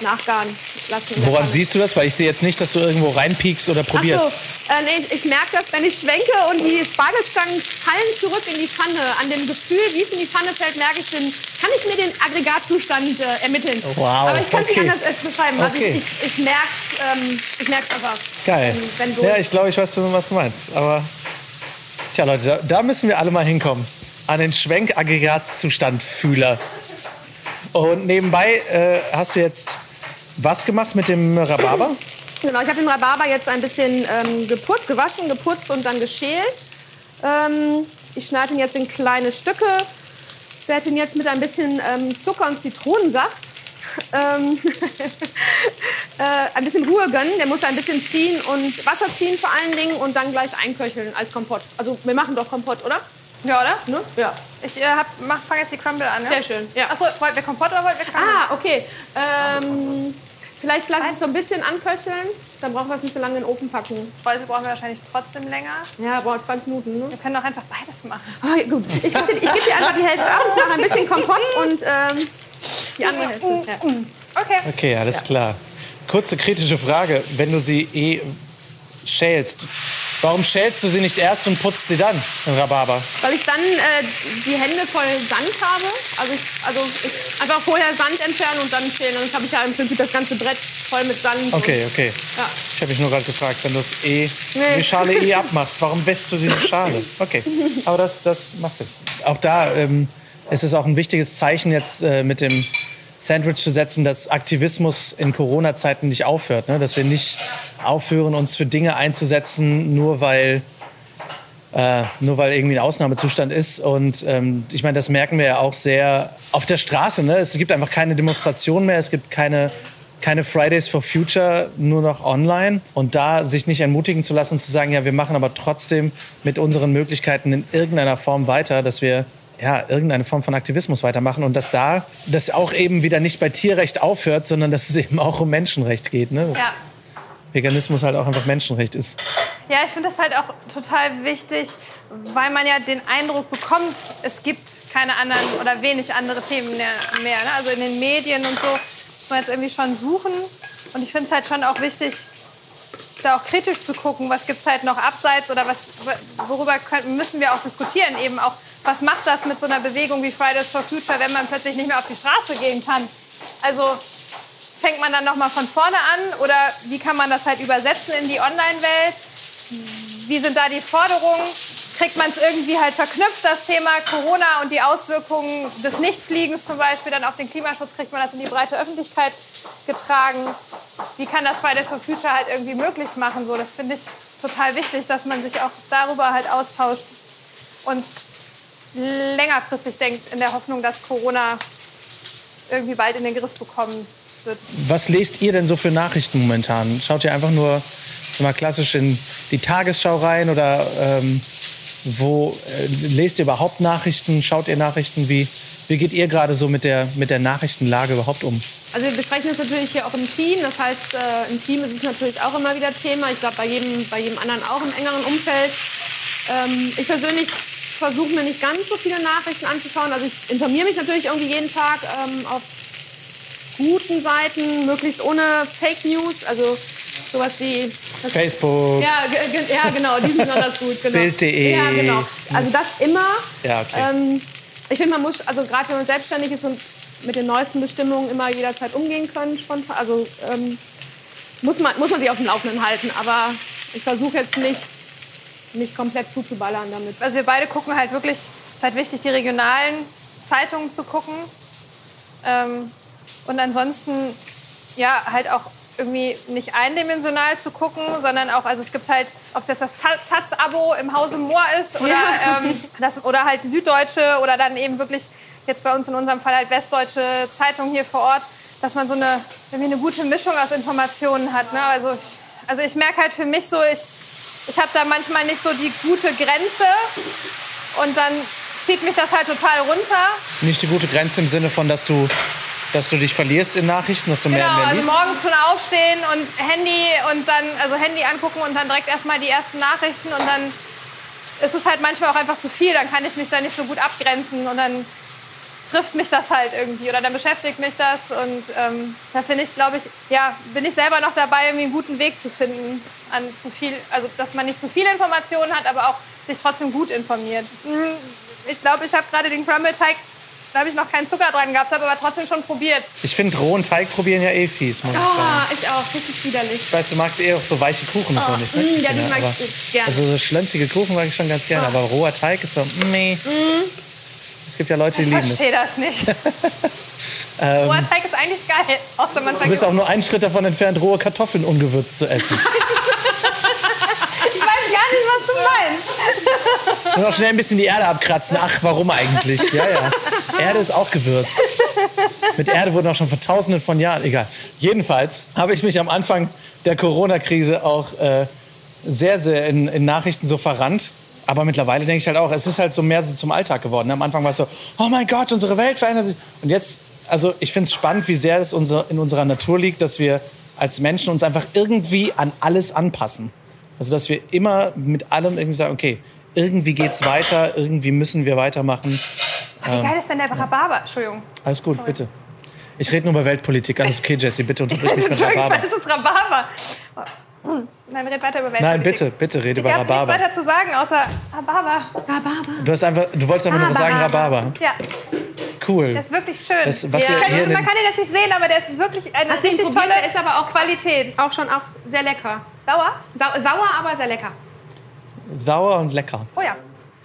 nachgaren lassen. Woran siehst du das? Weil ich sehe jetzt nicht, dass du irgendwo reinpiekst oder probierst. So, äh, nee, ich merke das, wenn ich schwenke und die Spargelstangen fallen zurück in die Pfanne. An dem Gefühl, wie es in die Pfanne fällt, merke ich, den, kann ich mir den Aggregatzustand äh, ermitteln. Wow. Aber ich kann es okay. nicht anders beschreiben. Also okay. ich, ich merke es ähm, einfach. Geil. Wenn, wenn ja, ich glaube, ich weiß, was du meinst. Aber Tja, Leute, da, müssen wir alle mal hinkommen. An den Schwenkaggregatzustandfühler. Und nebenbei äh, hast du jetzt was gemacht mit dem Rhabarber? Genau, ich habe den Rhabarber jetzt ein bisschen ähm, geputzt, gewaschen, geputzt und dann geschält. Ähm, ich schneide ihn jetzt in kleine Stücke, werde ihn jetzt mit ein bisschen ähm, Zucker und Zitronensaft ähm, äh, ein bisschen Ruhe gönnen. Der muss ein bisschen ziehen und Wasser ziehen vor allen Dingen und dann gleich einköcheln als Kompott. Also wir machen doch Kompott, oder? Ja, oder? Ne? Ja. Ich äh, fange jetzt die Crumble an. Ja? Sehr schön. Ja. Achso, wollten wir Kompott oder wollten wir Crumble? Ah, okay. Ähm, vielleicht lasse ich es so ein bisschen anköcheln. Dann brauchen wir es nicht so lange in den Ofen packen. Speise brauchen wir wahrscheinlich trotzdem länger. Ja, braucht 20 Minuten. Ne? Wir können doch einfach beides machen. Oh, gut. Ich gebe dir, geb dir einfach die Hälfte ab. Ich mache ein bisschen Kompott und ähm, die andere Hälfte. Ja. Okay. Okay, alles ja. klar. Kurze kritische Frage. Wenn du sie eh schälst, warum schälst du sie nicht erst und putzt sie dann, in Rhabarber? Weil ich dann äh, die Hände voll Sand habe. Also, ich, also ich einfach vorher Sand entfernen und dann schälen. Dann habe ich ja im Prinzip das ganze Brett voll mit Sand. Okay, okay. Ja. Ich habe mich nur gerade gefragt, wenn du es eh, nee. die Schale eh abmachst, warum wäschst du diese Schale? Okay, aber das, das macht Sinn. Auch da ähm, ist es auch ein wichtiges Zeichen jetzt äh, mit dem Sandwich zu setzen, dass Aktivismus in Corona-Zeiten nicht aufhört. Ne? Dass wir nicht aufhören, uns für Dinge einzusetzen, nur weil, äh, nur weil irgendwie ein Ausnahmezustand ist. Und ähm, ich meine, das merken wir ja auch sehr auf der Straße. Ne? Es gibt einfach keine Demonstrationen mehr, es gibt keine, keine Fridays for Future, nur noch online. Und da sich nicht entmutigen zu lassen und zu sagen, ja, wir machen aber trotzdem mit unseren Möglichkeiten in irgendeiner Form weiter, dass wir ja, irgendeine Form von Aktivismus weitermachen und dass da das auch eben wieder nicht bei Tierrecht aufhört, sondern dass es eben auch um Menschenrecht geht. Ne? Ja. Veganismus halt auch einfach Menschenrecht ist. Ja, ich finde das halt auch total wichtig, weil man ja den Eindruck bekommt, es gibt keine anderen oder wenig andere Themen mehr. mehr ne? Also in den Medien und so muss man jetzt irgendwie schon suchen. Und ich finde es halt schon auch wichtig, da auch kritisch zu gucken, was gibt es halt noch abseits oder was, worüber können, müssen wir auch diskutieren. Eben auch, was macht das mit so einer Bewegung wie Fridays for Future, wenn man plötzlich nicht mehr auf die Straße gehen kann? Also fängt man dann noch mal von vorne an oder wie kann man das halt übersetzen in die Online-Welt? Wie sind da die Forderungen? Kriegt man es irgendwie halt verknüpft, das Thema Corona und die Auswirkungen des Nichtfliegens zum Beispiel dann auf den Klimaschutz, kriegt man das in die breite Öffentlichkeit getragen? Wie kann das Fridays for Future halt irgendwie möglich machen? So, das finde ich total wichtig, dass man sich auch darüber halt austauscht und längerfristig denkt, in der Hoffnung, dass Corona irgendwie bald in den Griff bekommen wird. Was lest ihr denn so für Nachrichten momentan? Schaut ihr einfach nur so mal klassisch in die Tagesschau rein oder ähm, wo äh, lest ihr überhaupt Nachrichten? Schaut ihr Nachrichten? Wie, wie geht ihr gerade so mit der, mit der Nachrichtenlage überhaupt um? Also wir besprechen das natürlich hier auch im Team. Das heißt, äh, im Team ist es natürlich auch immer wieder Thema. Ich glaube, bei jedem, bei jedem anderen auch im engeren Umfeld. Ähm, ich persönlich versuche mir nicht ganz so viele Nachrichten anzuschauen. Also ich informiere mich natürlich irgendwie jeden Tag ähm, auf guten Seiten, möglichst ohne Fake News. Also sowas wie... das- Facebook, ja, ja, genau, die sind besonders gut. Genau. Bild.de. Ja, genau. Also das immer. Ja, okay. Ähm, ich finde, man muss, also gerade wenn man selbstständig ist und mit den neuesten Bestimmungen immer jederzeit umgehen können, spontan, also ähm, muss, man, muss man sich auf dem Laufenden halten. Aber ich versuche jetzt nicht, nicht komplett zuzuballern damit. Also wir beide gucken halt wirklich, es ist halt wichtig, die regionalen Zeitungen zu gucken. Ähm, und ansonsten, ja, halt auch irgendwie nicht eindimensional zu gucken, sondern auch, also es gibt halt, ob das das Ta- Taz-Abo im Hause Moor ist oder, Ja. ähm, das, oder halt die Süddeutsche oder dann eben wirklich jetzt bei uns in unserem Fall halt Westdeutsche Zeitung hier vor Ort, dass man so eine, irgendwie eine gute Mischung aus Informationen hat. Ne? Also, ich, also ich merke halt für mich so, ich, ich habe da manchmal nicht so die gute Grenze und dann zieht mich das halt total runter. Nicht die gute Grenze im Sinne von, dass du, dass du dich verlierst in Nachrichten, dass du mehr Genau, und mehr also liest? morgens schon aufstehen und Handy und dann, also Handy angucken und dann direkt erstmal die ersten Nachrichten und dann ist es halt manchmal auch einfach zu viel, dann kann ich mich da nicht so gut abgrenzen und dann trifft mich das halt irgendwie oder dann beschäftigt mich das und ähm, da finde ich, glaube ich, ja, bin ich selber noch dabei, irgendwie einen guten Weg zu finden an zu viel, also dass man nicht zu viele Informationen hat, aber auch sich trotzdem gut informiert. Mm, Ich glaube, ich habe gerade den Crumble-Teig, da habe ich noch keinen Zucker dran gehabt, habe aber trotzdem schon probiert. Ich finde rohen Teig probieren ja eh fies, muss ich sagen. Ah, ich auch, richtig widerlich. Ich weiß, du magst eh auch so weiche Kuchen und so nicht, ne? mm, ja, die mag Aber- ich gerne. Also so schlönzige Kuchen mag ich schon ganz gerne, aber roher Teig ist so, meh. Es gibt ja Leute, die Ich lieben das. verstehe das nicht. Roher Teig ist eigentlich geil, außer man Du bist auch nur einen Schritt davon entfernt, rohe Kartoffeln ungewürzt zu essen. Weiß nicht, was du meinst. Und auch schnell ein bisschen die Erde abkratzen. Ach, warum eigentlich? Ja, ja. Erde ist auch Gewürz. Mit Erde wurden auch schon vor tausenden von Jahren. Egal. Jedenfalls habe ich mich am Anfang der Corona-Krise auch äh, sehr, sehr in, in Nachrichten so verrannt. Aber mittlerweile denke ich halt auch, es ist halt so mehr so zum Alltag geworden. Am Anfang war es so, oh mein Gott, unsere Welt verändert sich. Und jetzt, also ich finde es spannend, wie sehr es in unserer Natur liegt, dass wir als Menschen uns einfach irgendwie an alles anpassen. Also dass wir immer mit allem irgendwie sagen, okay, irgendwie geht's weiter, irgendwie müssen wir weitermachen. Wie geil ist denn der Rhabarber? Entschuldigung. Alles gut, bitte. Ich rede nur über Weltpolitik. Alles okay, Jesse, bitte unterbrich mich mit Entschuldigung, Rhabarber. das ist Rhabarber. Nein, red weiter über Weltpolitik. Nein, bitte, bitte rede über Ich habe nichts Rhabarber. weiter zu sagen, außer Rhabarber. Rhabarber. Du, hast einfach, du wolltest einfach nur sagen Rhabarber. Ja, Cool. der ist wirklich schön. Das, was Ja. ihr Kann, hier man den, kann ihn jetzt nicht sehen, aber der ist wirklich eine Hast richtig tolle Der ist aber auch- Qualität. Auch schon auch sehr lecker. Sauer? Sau sauer, aber sehr lecker. sauer und lecker. Oh ja.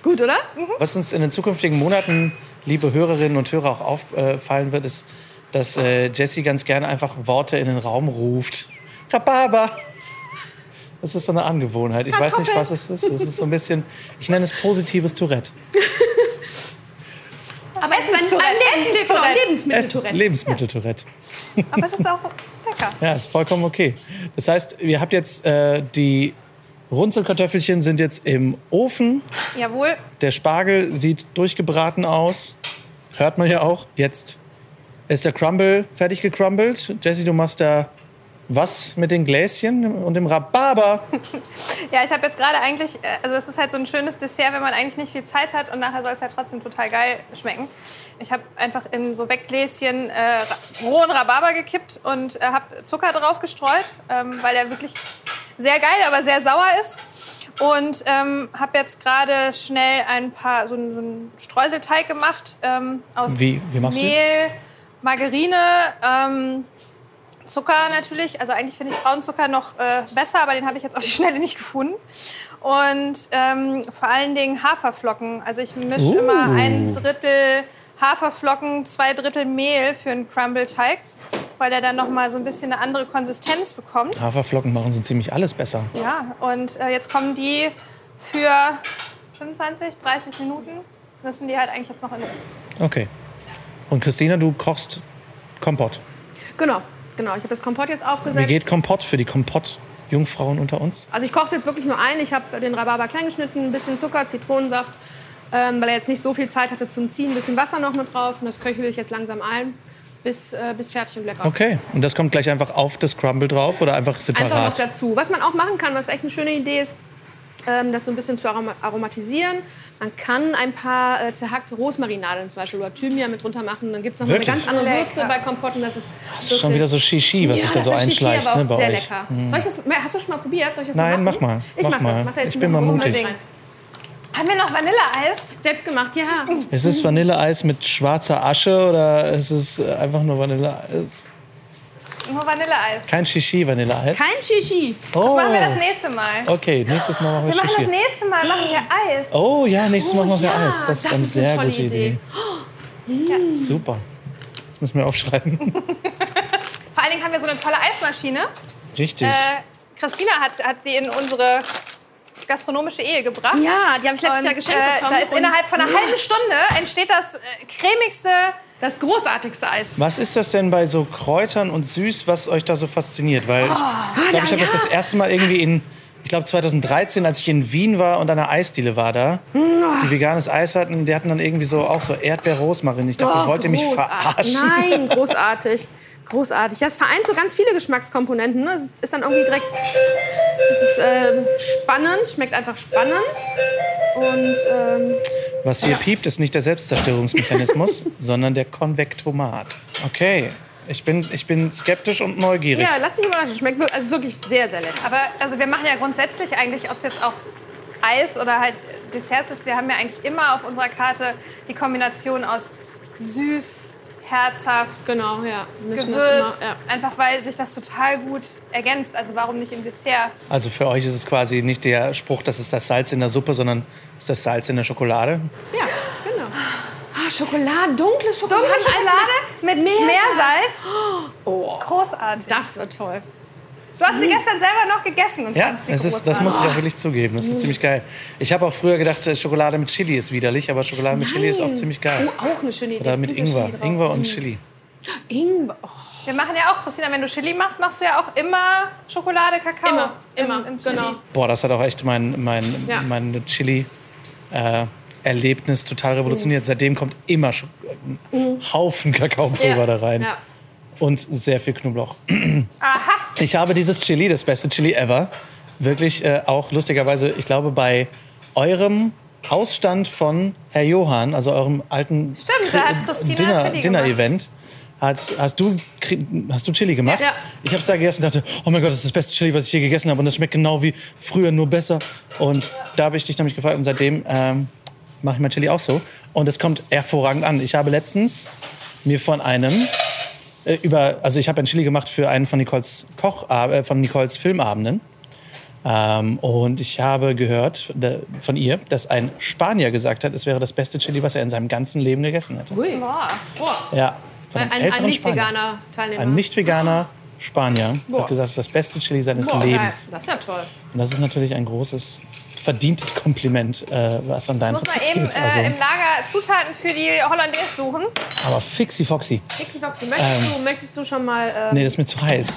Gut, oder? Was uns in den zukünftigen Monaten, liebe Hörerinnen und Hörer, auch auffallen wird, ist, dass äh, Jessie ganz gerne einfach Worte in den Raum ruft. Rhabarber. Das ist so eine Angewohnheit. Ich weiß nicht, was es ist. Es ist so ein bisschen, ich nenne es positives Tourette. Aber es ist ein. Lebensmitteltourette. Lebensmitteltourette. Aber es ist auch lecker. Ja, ist vollkommen okay. Das heißt, ihr habt jetzt äh, die Runzelkartoffelchen sind jetzt im Ofen. Jawohl. Der Spargel sieht durchgebraten aus. Hört man ja auch. Jetzt ist der Crumble fertig gecrumbled. Jessie, du machst da was mit den Gläschen und dem Rhabarber? Ja, ich habe jetzt gerade eigentlich, äh, also es ist halt so ein schönes Dessert, wenn man eigentlich nicht viel Zeit hat und nachher soll es ja trotzdem total geil schmecken. Ich habe einfach in so Weggläschen äh, rohen Rhabarber gekippt und äh, habe Zucker drauf gestreut, ähm, weil der wirklich sehr geil, aber sehr sauer ist. Und ähm, habe jetzt gerade schnell ein paar, so einen, so einen Streuselteig gemacht ähm, aus Wie- wie? Mehl, Margarine, ähm, Zucker natürlich. Also eigentlich finde ich Braunzucker noch äh, besser, aber den habe ich jetzt auf die Schnelle nicht gefunden. Und ähm, vor allen Dingen Haferflocken. Also ich mische Uh. immer ein Drittel Haferflocken, zwei Drittel Mehl für einen Crumble-Teig, weil der dann noch mal so ein bisschen eine andere Konsistenz bekommt. Haferflocken machen so ziemlich alles besser. Ja, und äh, jetzt kommen die für 25, 30 Minuten. Müssen die halt eigentlich jetzt noch in den Ofen. Okay. Und Christina, du kochst Kompott. Genau, genau. Ich habe das Kompott jetzt Wie aufgesetzt. geht Kompott für die Kompott-Jungfrauen unter uns? Also ich koche es jetzt wirklich nur ein. Ich habe den Rhabarber klein geschnitten, ein bisschen Zucker, Zitronensaft, ähm, weil er jetzt nicht so viel Zeit hatte zum Ziehen. Ein bisschen Wasser noch mit drauf und das köchle ich jetzt langsam ein, bis, äh, bis fertig und lecker. Okay. Und das kommt gleich einfach auf das Crumble drauf oder einfach Einfach noch separat? dazu. Was man auch machen kann, was echt eine schöne Idee ist, das so ein bisschen zu aroma aromatisieren. Man kann ein paar äh, zerhackte Rosmarinadeln zum Beispiel oder Thymian mit drunter machen. Dann gibt es noch mal eine Wirklich? ganz andere Lecker. Würze bei Kompotten. Das ist, Das ist schon wieder so Shishi, was ja, sich da so das ist Shishi, einschleicht aber ne, bei sehr euch. lecker. Soll ich das, hast du schon mal probiert? Soll ich das Nein, mal mach mal. Ich Mach mal. das. Mach Ich bin mal mutig. unbedingt. Haben wir noch Vanilleeis? Selbst gemacht, ja. Ist es Vanilleeis mit schwarzer Asche oder ist es äh, einfach nur Vanilleeis? Nur Vanilleeis. Kein Shishi-Vanilleeis? Kein Shishi. Oh. Das machen wir das nächste Mal. Okay, nächstes Mal machen wir, Wir machen das Shishi. nächste Mal, machen wir Eis. Oh ja, nächstes Mal Oh, machen wir ja, Eis. Das ist das eine ist eine sehr tolle gute Idee. Idee. Super. Das müssen wir aufschreiben. Vor allen Dingen haben wir so eine tolle Eismaschine. Richtig. Äh, Christina hat, hat sie in unsere gastronomische Ehe gebracht. Ja, die habe ich letztes Und Jahr geschenkt äh, bekommen. da ist innerhalb von einer ja, halben Stunde entsteht das äh, cremigste. Das großartigste Eis. Was ist das denn bei so Kräutern und Süß, was euch da so fasziniert? Weil ich glaube, ich habe das das erste Mal irgendwie in, ich glaube 2013, als ich in Wien war und an einer Eisdiele war da, die veganes Eis hatten, die hatten dann irgendwie so auch so Erdbeer-Rosmarin. Ich dachte, Oh, wollt ihr mich verarschen? Nein, großartig. Großartig. Das vereint so ganz viele Geschmackskomponenten. Ne? Es ist dann irgendwie direkt. Es ist ähm, spannend, schmeckt einfach spannend. Und ähm, Was hier piept, ist nicht der Selbstzerstörungsmechanismus, sondern der Konvektomat. Okay, ich bin, ich bin skeptisch und neugierig. ja, lass dich überraschen. Schmeckt wirklich, also wirklich sehr, sehr lecker. Aber also wir machen ja grundsätzlich eigentlich, ob es jetzt auch Eis oder halt Desserts ist, wir haben ja eigentlich immer auf unserer Karte die Kombination aus süß, herzhaft, Genau, ja. Mischen Gewürz, das immer, ja. einfach weil sich das total gut ergänzt. Also warum nicht im Dessert? Also für euch ist es quasi nicht der Spruch, das ist das Salz in der Suppe, sondern ist das Salz in der Schokolade. ja, genau. Ah, Schokolade, dunkle Schokolade. Dunkle Schokolade mit Meersalz. Meersalz. Oh, Großartig. das wird toll. Du hast sie gestern selber noch gegessen und Ja, es ist, das muss ich auch wirklich zugeben. Das ist ziemlich geil. Ich habe auch früher gedacht, äh, Schokolade mit Chili ist widerlich, aber Schokolade mit Chili ist auch Nein. ziemlich geil. Oh, auch eine schöne Idee. Oder mit Ingwer. Chili. Ingwer und Chili. Ingwer. Oh. Wir machen ja auch, Christina, wenn du Chili machst, machst du ja auch immer Schokolade, Kakao. Immer, in- immer, in Chili. genau. Boah, das hat auch echt mein, mein, Ja. mein Chili-Erlebnis total revolutioniert. Seitdem kommt immer Scho ein Haufen Kakaopulver Mhm. Ja, da rein. Ja. Und sehr viel Knoblauch. Aha. Ich habe dieses Chili, das beste Chili ever, wirklich äh, auch lustigerweise, ich glaube, bei eurem Ausstand von Herr Johann, also eurem alten Stimmt, da hat Christina Dinner, Chili Dinner gemacht. Event, hast, hast, du, hast du Chili gemacht? Ja. Ja. Ich habe es da gegessen und dachte, oh mein Gott, das ist das beste Chili, was ich je gegessen habe. Und das schmeckt genau wie früher, nur besser. Und da habe ich dich nämlich gefragt und seitdem ähm, mache ich mein Chili auch so. Und es kommt hervorragend an. Ich habe letztens mir von einem äh, über, also ich habe ein Chili gemacht für einen von Nicoles Koch, äh, von Nicoles Filmabenden. Ähm, und ich habe gehört da, von ihr, dass ein Spanier gesagt hat, es wäre das beste Chili, was er in seinem ganzen Leben gegessen hätte. Ui. Boah. Ja, von Ein, einem ein, älteren Spanier. nicht-veganer Teilnehmer. Ein nicht-veganer Spanier, Boah. hat gesagt, es ist das beste Chili seines Boah, Lebens. Das ist ja toll. Und das ist natürlich ein großes, verdientes Kompliment, äh, was an deinem Muss mal eben geht. Also, äh, im Lager Zutaten für die Hollandaise suchen. aber fixi foxy. Vicky Foxy, möchtest, du, möchtest du schon mal. Äh, Nee, das ist mir zu heiß.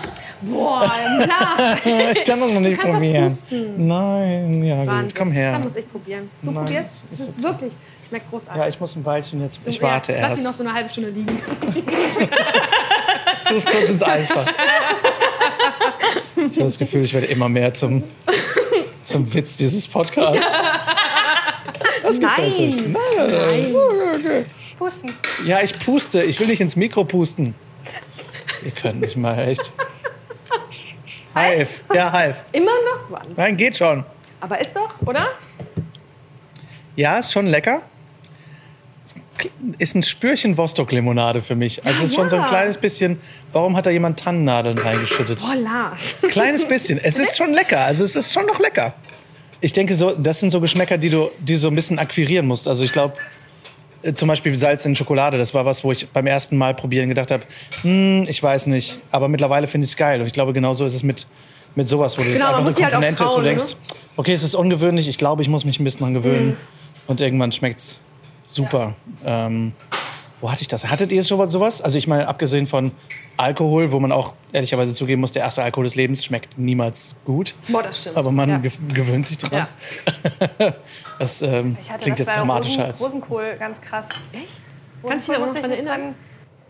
Boah, klar. Ich kann das noch nicht probieren. Nein, ja gut, Wahnsinn. komm her. Da muss ich probieren. Du Nein, probierst? Das ist wirklich. Schmeckt großartig. Ja, ich muss ein Weilchen jetzt. Ich Ja, warte Lass ihn erst. noch so eine halbe Stunde liegen. Ich tue es kurz ins Eisfach. Ich habe das Gefühl, ich werde immer mehr zum, zum Witz dieses Podcasts. Das gefällt euch. Nein. Pusten. Ja, ich puste. Ich will nicht ins Mikro pusten. Ihr könnt mich mal echt. Half. Ja, half. Immer noch? Wann? Nein, geht schon. Aber ist doch, oder? Ja, ist schon lecker. Ist ein Spürchen Vostok-Limonade für mich. Also es ist schon so ein ja. kleines bisschen. Warum hat da jemand Tannennadeln reingeschüttet? Lars. Kleines bisschen. Es ist schon lecker. Also es ist schon noch lecker. Ich denke, so, das sind so Geschmäcker, die du, die so ein bisschen akquirieren musst. Also ich glaube, äh, zum Beispiel Salz in Schokolade, das war was, wo ich beim ersten Mal probieren gedacht habe, hm, ich weiß nicht. Aber mittlerweile finde ich es geil. Und ich glaube, genauso ist es mit, mit sowas, wo du Genau, einfach eine sich halt Komponente ist, wo du trauen, denkst, okay, es ist ungewöhnlich, ich glaube, ich muss mich ein bisschen dran gewöhnen. Mhm. Und irgendwann schmeckt es super. Ähm, wo hatte ich das? Hattet ihr sowas- sowas? Also ich meine, abgesehen von Alkohol, wo man auch ehrlicherweise zugeben muss, der erste Alkohol des Lebens schmeckt niemals gut. Boah, das stimmt. Aber man Ja. ge gewöhnt sich dran. das ähm, Ich hatte klingt das jetzt bei dramatischer Rosen, als. Rosenkohl ganz krass. Echt? Kannst du dich da noch musste dran ich mich erinnern?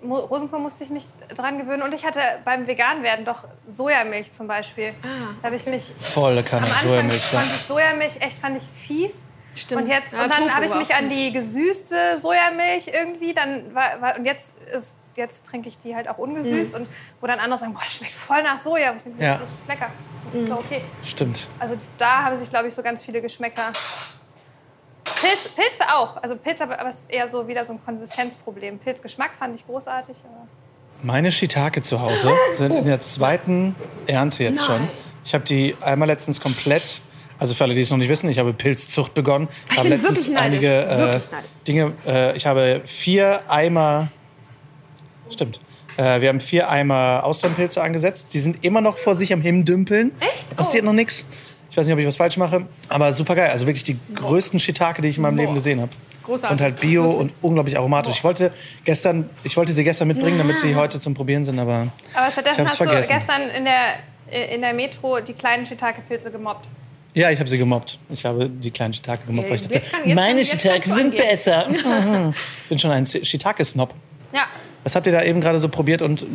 Rosenkohl musste ich mich dran gewöhnen. Und ich hatte beim Veganwerden doch Sojamilch zum Beispiel. Ah. Da habe ich mich Voll lecker am Anfang Sojamilch. fand Ja. ich Sojamilch echt fand ich fies. Stimmt. Und jetzt Ja, und dann habe ich mich an die gesüßte Sojamilch irgendwie dann war, war, und jetzt ist jetzt trinke ich die halt auch ungesüßt Mhm. und wo dann andere sagen, boah, das schmeckt voll nach Soja. Und ich denke, Ja. das ist lecker. Mhm. So, okay. Stimmt. Also da haben sich, glaube ich, so ganz viele Geschmäcker. Pilz, Pilze auch. Also Pilze, aber ist eher so wieder so ein Konsistenzproblem. Pilzgeschmack fand ich großartig. Aber Meine Shiitake zu Hause sind in der zweiten Ernte jetzt schon. Nein. Ich habe die einmal letztens komplett. Also für alle, die es noch nicht wissen, ich habe Pilzzucht begonnen. Ich habe letztens einige äh. Dinge. Äh, ich habe vier Eimer. Stimmt. Äh, wir haben vier Eimer Austernpilze angesetzt. Die sind immer noch vor sich am Himmendümpeln. Echt? Passiert noch nichts. Ich weiß nicht, ob ich was falsch mache. Aber super geil. Also wirklich die größten Shiitake, die ich in meinem Leben Boah. gesehen habe. Großartig. Und halt bio und unglaublich aromatisch. Ich wollte gestern, ich wollte sie gestern mitbringen, damit sie heute zum Probieren sind, aber Aber Ich stattdessen hab's hast du vergessen. gestern in der, in der Metro die kleinen Shiitake-Pilze gemobbt. Ja, ich habe sie gemobbt. Ich habe die kleinen Shiitake gemobbt, weil ich dachte, meine Shiitake sind besser. ich bin schon ein Shiitake-Snob. Ja. Was habt ihr da eben gerade so probiert und äh,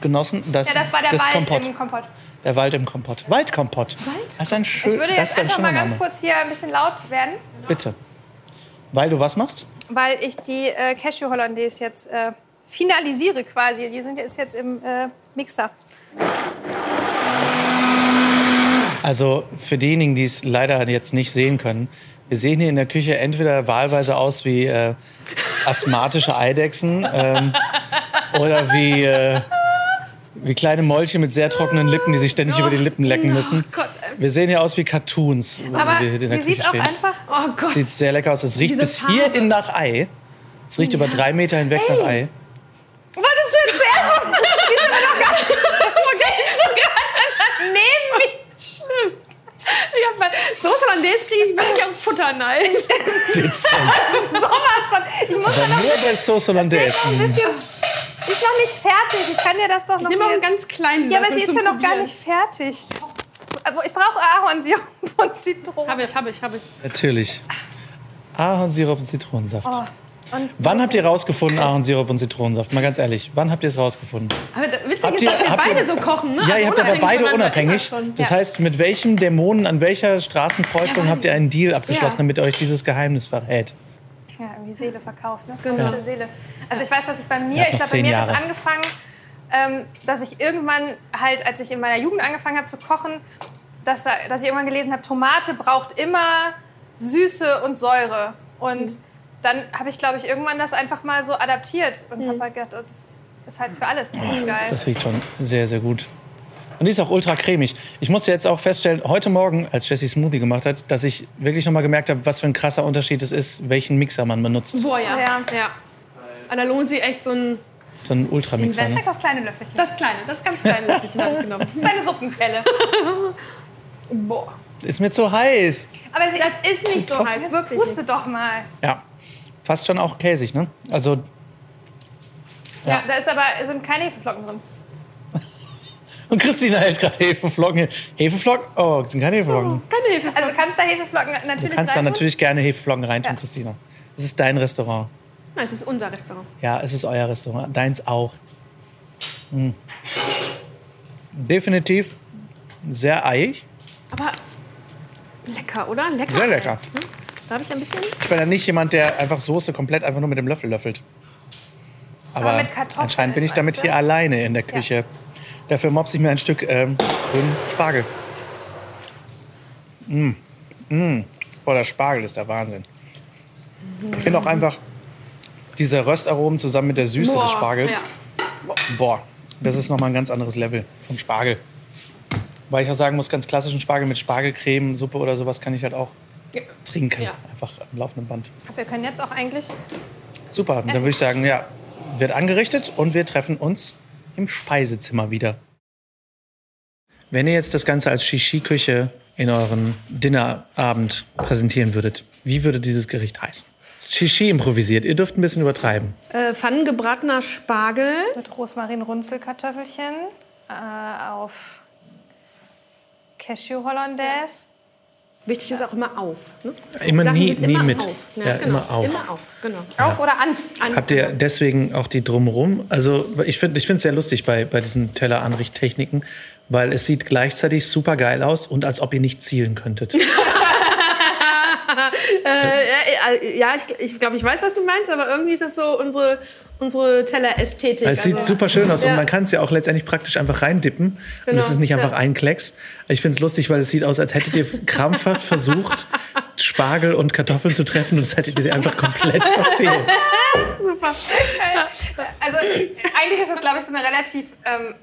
genossen? Das, ja, das war der das Wald Kompott. im Kompott. Der Wald im Kompott. Waldkompott. Das ist ein, schön, Ich würde das jetzt ist ein einfach schöner mal ganz Name. kurz hier ein bisschen laut werden, Bitte. Weil du was machst? weil ich die äh, Cashew-Hollandaise jetzt äh, finalisiere quasi. Die sind, ist jetzt im äh, Mixer. Also für diejenigen, die es leider jetzt nicht sehen können, wir sehen hier in der Küche entweder wahlweise aus wie äh, asthmatische Eidechsen ähm, oder wie, äh, wie kleine Molche mit sehr trockenen Lippen, die sich ständig über die Lippen lecken müssen. Gott, ey. Wir sehen hier aus wie Cartoons, wo Aber wir hier in der Küche sieht auch stehen. einfach. Oh Gott. Sieht sehr lecker aus. Es riecht Diese bis Farbe. hierhin nach Ei. Es riecht über drei Meter hinweg nach Ei. Wolltest du jetzt zuerst. Die ist aber noch gar nicht. Die ist so gerade neben mir. Ich hab bei Soße Hollandaise kriege ich wirklich am Futterneid. Dezent. Sowas von. Ich muss Aber noch nur bei Sauce Hollandaise. ist noch nicht fertig. Ich kann dir das doch noch Nimm mal einen ganz kleinen Ja, aber sie ist ja noch gar nicht fertig. Ich brauche Ahornsirup und Zitrone. Hab ich, hab ich, hab ich. Natürlich. Ahornsirup und Zitronensaft. Oh, und Wann habt ihr rausgefunden, Ahornsirup und Zitronensaft? Mal ganz ehrlich, wann habt ihr es rausgefunden? Aber witzig Habt ist, ihr- dass wir habt ihr- beide so kochen, ne? Ja, Also ihr habt aber beide unabhängig. schon. Das Ja. heißt, mit welchem Dämonen an welcher Straßenkreuzung Ja, habt ihr einen Deal abgeschlossen, Ja. damit euch dieses Geheimnis verrät? Ja, irgendwie Seele verkauft, ne? Genau. Komische Seele. Also ich weiß, dass ich bei mir, Ja, ich glaube, bei mir hat es angefangen, ähm, dass ich irgendwann halt, als ich in meiner Jugend angefangen habe zu kochen, dass, da, dass ich irgendwann gelesen habe, Tomate braucht immer Süße und Säure. Und dann habe ich, glaube ich, irgendwann das einfach mal so adaptiert und habe halt gedacht, oh, das ist halt für alles ziemlich geil. Das riecht schon sehr, sehr gut. Und die ist auch ultra cremig. Ich musste jetzt auch feststellen, heute Morgen, als Jessie Smoothie gemacht hat, dass ich wirklich noch mal gemerkt habe, was für ein krasser Unterschied es ist, welchen Mixer man benutzt. Boah, ja. Ja. ja. Aber Da lohnt sich echt so ein So ein Ultramixer. Das Ne? ist das kleine Löffelchen. Das kleine, das ganz kleine Löffelchen habe ich genommen. Das ist eine Suppenkelle. Boah. Ist mir zu heiß. Aber Das ist nicht so heiß, wirklich. puste doch mal. Ja. Fast schon auch käsig, ne? Also, Ja. Ja. da ist aber sind keine Hefeflocken drin. und Christina hält gerade Hefeflocken. Hefeflocken? Oh, sind keine Hefeflocken. Keine Hilfe. Also du kannst da Hefeflocken natürlich Du kannst da natürlich gerne Hefeflocken reintun, Ja. Christina. Es ist dein Restaurant. Nein, es ist unser Restaurant. Ja, es ist euer Restaurant. Deins auch. Mm. Definitiv sehr eiig. Aber lecker, oder? Lecker. Sehr lecker. Hm? Darf ich ein bisschen? Ich bin ja nicht jemand, der einfach Soße komplett einfach nur mit dem Löffel löffelt. Aber, Aber anscheinend bin ich damit weißt du? hier alleine in der Küche. Dafür mopse ich mir ein Stück ähm, grünen Spargel. Mm. Mm. Boah, der Spargel ist der Wahnsinn. Ich finde auch einfach diese Röstaromen zusammen mit der Süße des Boah, Spargels. Boah, das ist nochmal ein ganz anderes Level vom Spargel. Weil ich auch sagen muss, ganz klassischen Spargel mit Spargelcreme, Suppe oder sowas kann ich halt auch Ja. trinken. Ja. Einfach am laufenden Band. Wir können jetzt auch eigentlich. Super, dann würde ich sagen, ja, wird angerichtet und wir treffen uns im Speisezimmer wieder. Wenn ihr jetzt das Ganze als Shishi-Küche in euren Dinnerabend präsentieren würdet, wie würde dieses Gericht heißen? Shishi improvisiert, ihr dürft ein bisschen übertreiben. Äh, pfannengebratener Spargel. Mit Rosmarin-Runzelkartoffelchen äh, auf Cashew-Hollandaise. Wichtig ist auch immer auf. Ne? Immer Sachen nie, nie immer mit. Auf. Ja, Ja, genau. immer auf. Immer auf, genau. Auf oder an? An- Habt ihr deswegen auch die drumrum? Also ich finde es sehr lustig bei, bei diesen Teller-Anrichttechniken, weil es sieht gleichzeitig super geil aus und als ob ihr nicht zielen könntet. Äh, äh, ja, ich, ich glaube, ich weiß, was du meinst, aber irgendwie ist das so unsere, unsere Teller-Ästhetik. Es sieht Also- super schön aus und Ja. man kann es ja auch letztendlich praktisch einfach reindippen. Und Genau, es ist nicht einfach ja. ein Klecks. Ich finde es lustig, weil es sieht aus, als hättet ihr krampfhaft versucht, Spargel und Kartoffeln zu treffen und es hättet ihr einfach komplett verfehlt. Super. Also eigentlich ist das, glaube ich, so eine relativ. Ähm,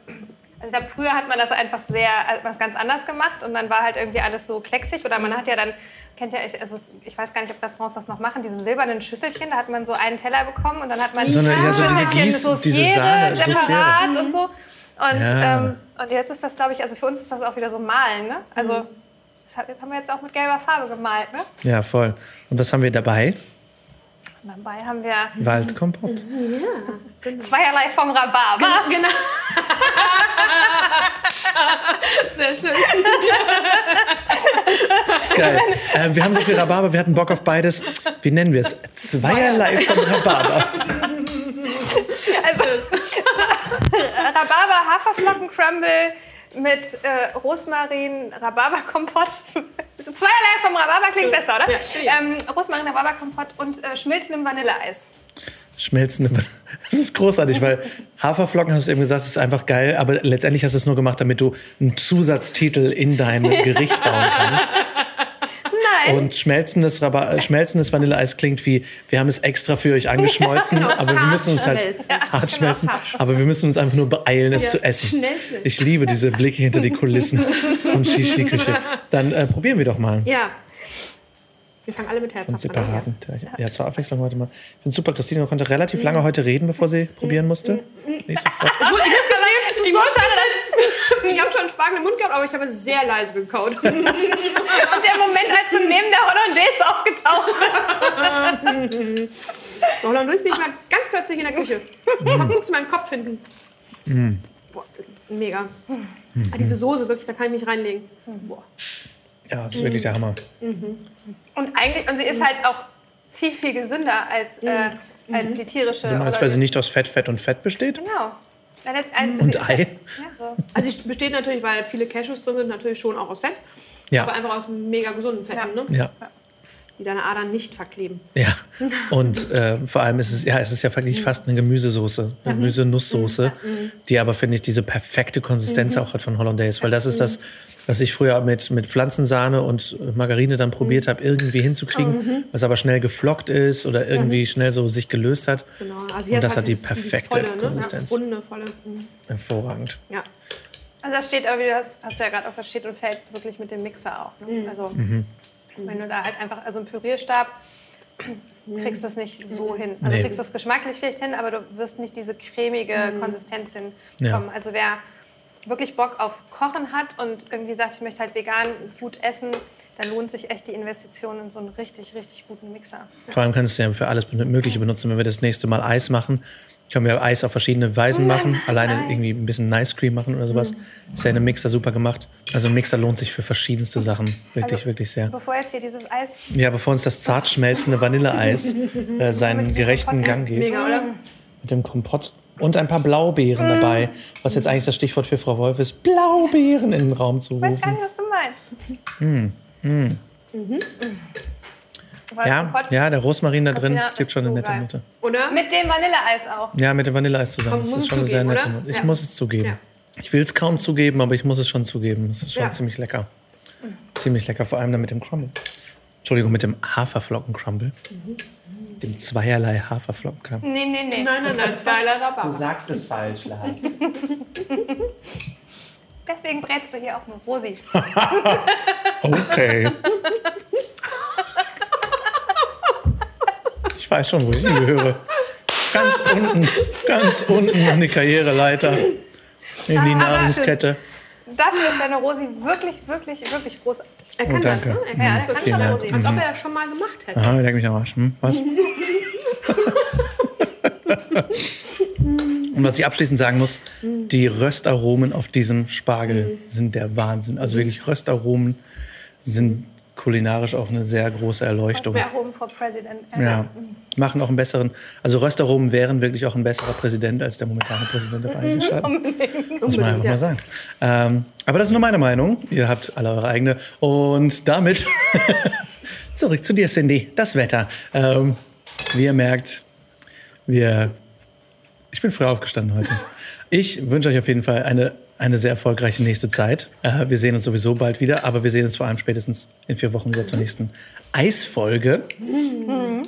also ich glaube, früher hat man das einfach sehr äh, was ganz anders gemacht und dann war halt irgendwie alles so klecksig oder man hat ja dann kennt ja ich, also ich weiß gar nicht, ob Restaurants das noch machen, diese silbernen Schüsselchen, da hat man so einen Teller bekommen und dann hat man So eine- ja, so diese Schüsselchen Gieß- Sauciere diese Sahne- separat und so. Und, Ja. ähm, und jetzt ist das, glaube ich, also für uns ist das auch wieder so Malen, ne? Also das hat- haben wir jetzt auch mit gelber Farbe gemalt, ne? Ja, voll. Und was haben wir dabei? Und dabei haben wir Waldkompott. zweierlei vom Rhabarber. Genau. Sehr schön. ist geil. Äh, wir haben so viel Rhabarber, wir hatten Bock auf beides. Wie nennen wir es? Zweierlei vom Rhabarber. Also Rhabarber, Haferflocken, Crumble mit äh, Rosmarin, Rhabarberkompott. So Zweierlei vom Rhabarber klingt besser, oder? Ja, ja. ähm, Rosmarin, Rhabarberkompott und äh, schmilzendem Vanilleeis. Schmelzende. Das ist großartig, weil Haferflocken, hast du eben gesagt, ist einfach geil, aber letztendlich hast du es nur gemacht, damit du einen Zusatztitel in dein Gericht bauen kannst. Nein. Und schmelzendes, Raba äh, schmelzendes Vanilleeis klingt wie, wir haben es extra für euch angeschmolzen, aber wir müssen uns halt schmelzen. zart genau, schmelzen, zart. aber wir müssen uns einfach nur beeilen, es Ja, zu essen. Ich liebe diese Blicke hinter die Kulissen von Shishi-Küche. Dann äh, probieren wir doch mal. Ja. Wir fangen alle mit Von Herzhaft an. separaten Teilchen. Ja, zur Abwechslung heute mal. Ich finde super, Christine konnte relativ lange heute reden, bevor sie probieren musste. Nicht sofort. Ich muss gestehen, ich, muss schon, ich habe schon Spargel im Mund gehabt, aber ich habe sehr leise gekaut. Und der Moment, als du neben der Hollandaise aufgetaucht bist. So, dann bin ich mal ganz plötzlich in der Küche. Mach guckst meinen Kopf hinten. Boah, mega. Ah, diese Soße, wirklich, da kann ich mich reinlegen. Boah. Ja, das ist wirklich der Hammer. Und eigentlich, und sie ist halt auch viel, viel gesünder als, äh, als die tierische. Du meinst, weil sie nicht aus Fett, Fett und Fett besteht? Genau. Also sie Und Ei? Ja, so. Also es besteht natürlich, weil viele Cashews drin sind, natürlich schon auch aus Fett. Ja. Aber einfach aus mega gesunden Fetten, ne? Ja. die deine Adern nicht verkleben. Ja, und äh, vor allem ist es, ja, es ist ja wirklich fast eine Gemüsesoße, eine Gemüsenusssoße, die aber, finde ich, diese perfekte Konsistenz auch hat von Hollandaise, weil das ist das, was ich früher mit, mit Pflanzensahne und Margarine dann probiert habe, irgendwie hinzukriegen, was aber schnell geflockt ist oder irgendwie schnell so sich gelöst hat. Genau. Also Und das ist hat die dieses- perfekte volle, ne? Konsistenz. Ja, das runde, volle. mhm. Hervorragend. Ja. Also das steht, aber wie du hast, hast du ja gerade auch, das steht und fällt wirklich mit dem Mixer auch. Ne? Also wenn du da halt einfach, also ein Pürierstab, kriegst du es nicht so hin. Also Nee. du kriegst das geschmacklich vielleicht hin, aber du wirst nicht diese cremige Konsistenz hinbekommen. Ja. Also wer wirklich Bock auf Kochen hat und irgendwie sagt, ich möchte halt vegan gut essen, dann lohnt sich echt die Investition in so einen richtig, richtig guten Mixer. Vor allem kannst du ja für alles Mögliche benutzen. Wenn wir das nächste Mal Eis machen, können wir Eis auf verschiedene Weisen machen. Alleine Nice. irgendwie ein bisschen Nice Cream machen oder sowas. Ist ja in einem Mixer super gemacht. Also ein Mixer lohnt sich für verschiedenste Sachen. Wirklich, Also, wirklich sehr. Bevor jetzt hier dieses Eis Ja, bevor uns das zart schmelzende Vanilleeis äh, seinen gerechten Gang geht. Mega, oder? Mit dem Kompott. Und ein paar Blaubeeren dabei. Was jetzt eigentlich das Stichwort für Frau Wolf ist, Blaubeeren in den Raum zu Ich weiß gar rufen. nicht, was du meinst. Aber Ja, Kompott ja, der Rosmarin da drin Christina, gibt schon eine so nette geil. Note. Oder? Mit dem Vanilleeis auch. Ja, mit dem Vanilleeis zusammen. Das ist schon eine sehr nette? Note. Ich Ja. muss es zugeben. Ja. Ich will es kaum zugeben, aber ich muss es schon zugeben. Es ist schon Ja. ziemlich lecker. Ziemlich lecker, vor allem dann mit dem Crumble. Entschuldigung, mit dem Haferflocken-Crumble. Dem zweierlei Haferflocken-Crumble. Nee, nee, nee. Nein, nein, nein, zwei Rhabarber. sagst es falsch, Lars. Deswegen brätst du hier auch nur Rosi. Okay. Ich weiß schon, wo ich hingehöre. Ganz unten, ganz unten an die Karriereleiter. In die Ah, Nahrungskette. Dafür ist deine Rosi wirklich, wirklich, wirklich großartig. Er kann Oh, das, danke. ne? Er kann Ja, er kann wirklich. schon. Rosi. Als ob er das schon mal gemacht hätte. Aha, leck mich am Arsch. Hm? Was? Und was ich abschließend sagen muss, die Röstaromen auf diesem Spargel sind der Wahnsinn. Also wirklich Röstaromen sind kulinarisch auch eine sehr große Das Erleuchtung. wäre Home for President. Ja, machen auch einen besseren, also Röstaromen wären wirklich auch ein besserer Präsident als der momentane Präsident der Vereinigten Staaten. Muss man einfach ja. mal sagen. Ähm, aber das ist nur meine Meinung. Ihr habt alle eure eigene. Und damit zurück zu dir, Cindy. Das Wetter. Ähm, wie ihr merkt, wir, ich bin früh aufgestanden heute. Ich wünsche euch auf jeden Fall eine, eine sehr erfolgreiche nächste Zeit. Äh, wir sehen uns sowieso bald wieder, aber wir sehen uns vor allem spätestens in vier Wochen wieder zur nächsten Eisfolge.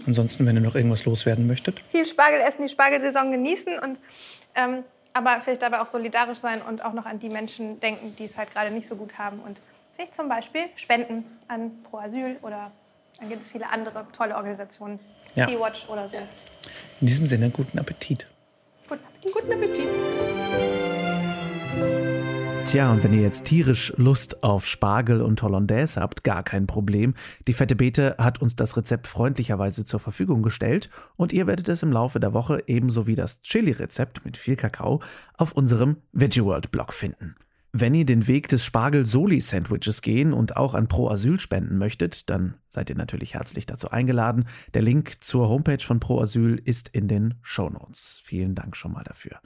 Ansonsten, wenn ihr noch irgendwas loswerden möchtet. Viel Spargel essen, die Spargelsaison genießen und ähm, aber vielleicht dabei auch solidarisch sein und auch noch an die Menschen denken, die es halt gerade nicht so gut haben und vielleicht zum Beispiel spenden an Pro Asyl oder dann gibt es viele andere tolle Organisationen, Ja. Sea-Watch oder so. In diesem Sinne, guten Appetit. Guten Appetit. Guten Appetit. Tja, und wenn ihr jetzt tierisch Lust auf Spargel und Hollandaise habt, gar kein Problem. Die Fette Beete hat uns das Rezept freundlicherweise zur Verfügung gestellt und ihr werdet es im Laufe der Woche ebenso wie das Chili-Rezept mit viel Kakao auf unserem Veggie World Blog finden. Wenn ihr den Weg des Spargel-Soli-Sandwiches gehen und auch an Pro Asyl spenden möchtet, dann seid ihr natürlich herzlich dazu eingeladen. Der Link zur Homepage von Pro Asyl ist in den Shownotes. Vielen Dank schon mal dafür.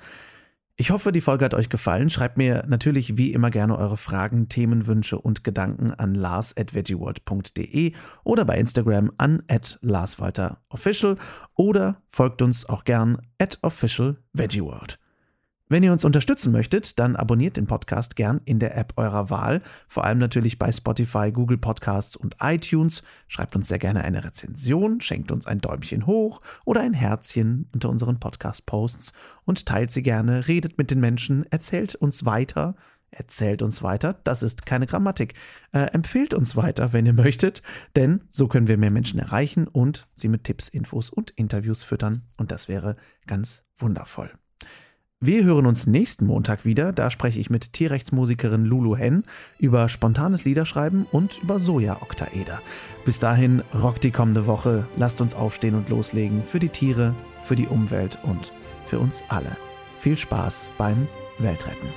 Ich hoffe, die Folge hat euch gefallen. Schreibt mir natürlich wie immer gerne eure Fragen, Themenwünsche und Gedanken an lars.veggieworld.de oder bei Instagram an larswalterofficial oder folgt uns auch gern at officialveggieworld. Wenn ihr uns unterstützen möchtet, dann abonniert den Podcast gern in der App eurer Wahl, vor allem natürlich bei Spotify, Google Podcasts und iTunes. Schreibt uns sehr gerne eine Rezension, schenkt uns ein Däumchen hoch oder ein Herzchen unter unseren Podcast-Posts und teilt sie gerne, redet mit den Menschen, erzählt uns weiter. Erzählt uns weiter, das ist keine Grammatik. Äh, empfehlt uns weiter, wenn ihr möchtet, denn so können wir mehr Menschen erreichen und sie mit Tipps, Infos und Interviews füttern. Und das wäre ganz wundervoll. Wir hören uns nächsten Montag wieder. Da spreche ich mit Tierrechtsmusikerin Lulu Hen über spontanes Liederschreiben und über Soja-Oktaeder. Bis dahin rockt die kommende Woche. Lasst uns aufstehen und loslegen für die Tiere, für die Umwelt und für uns alle. Viel Spaß beim Weltretten.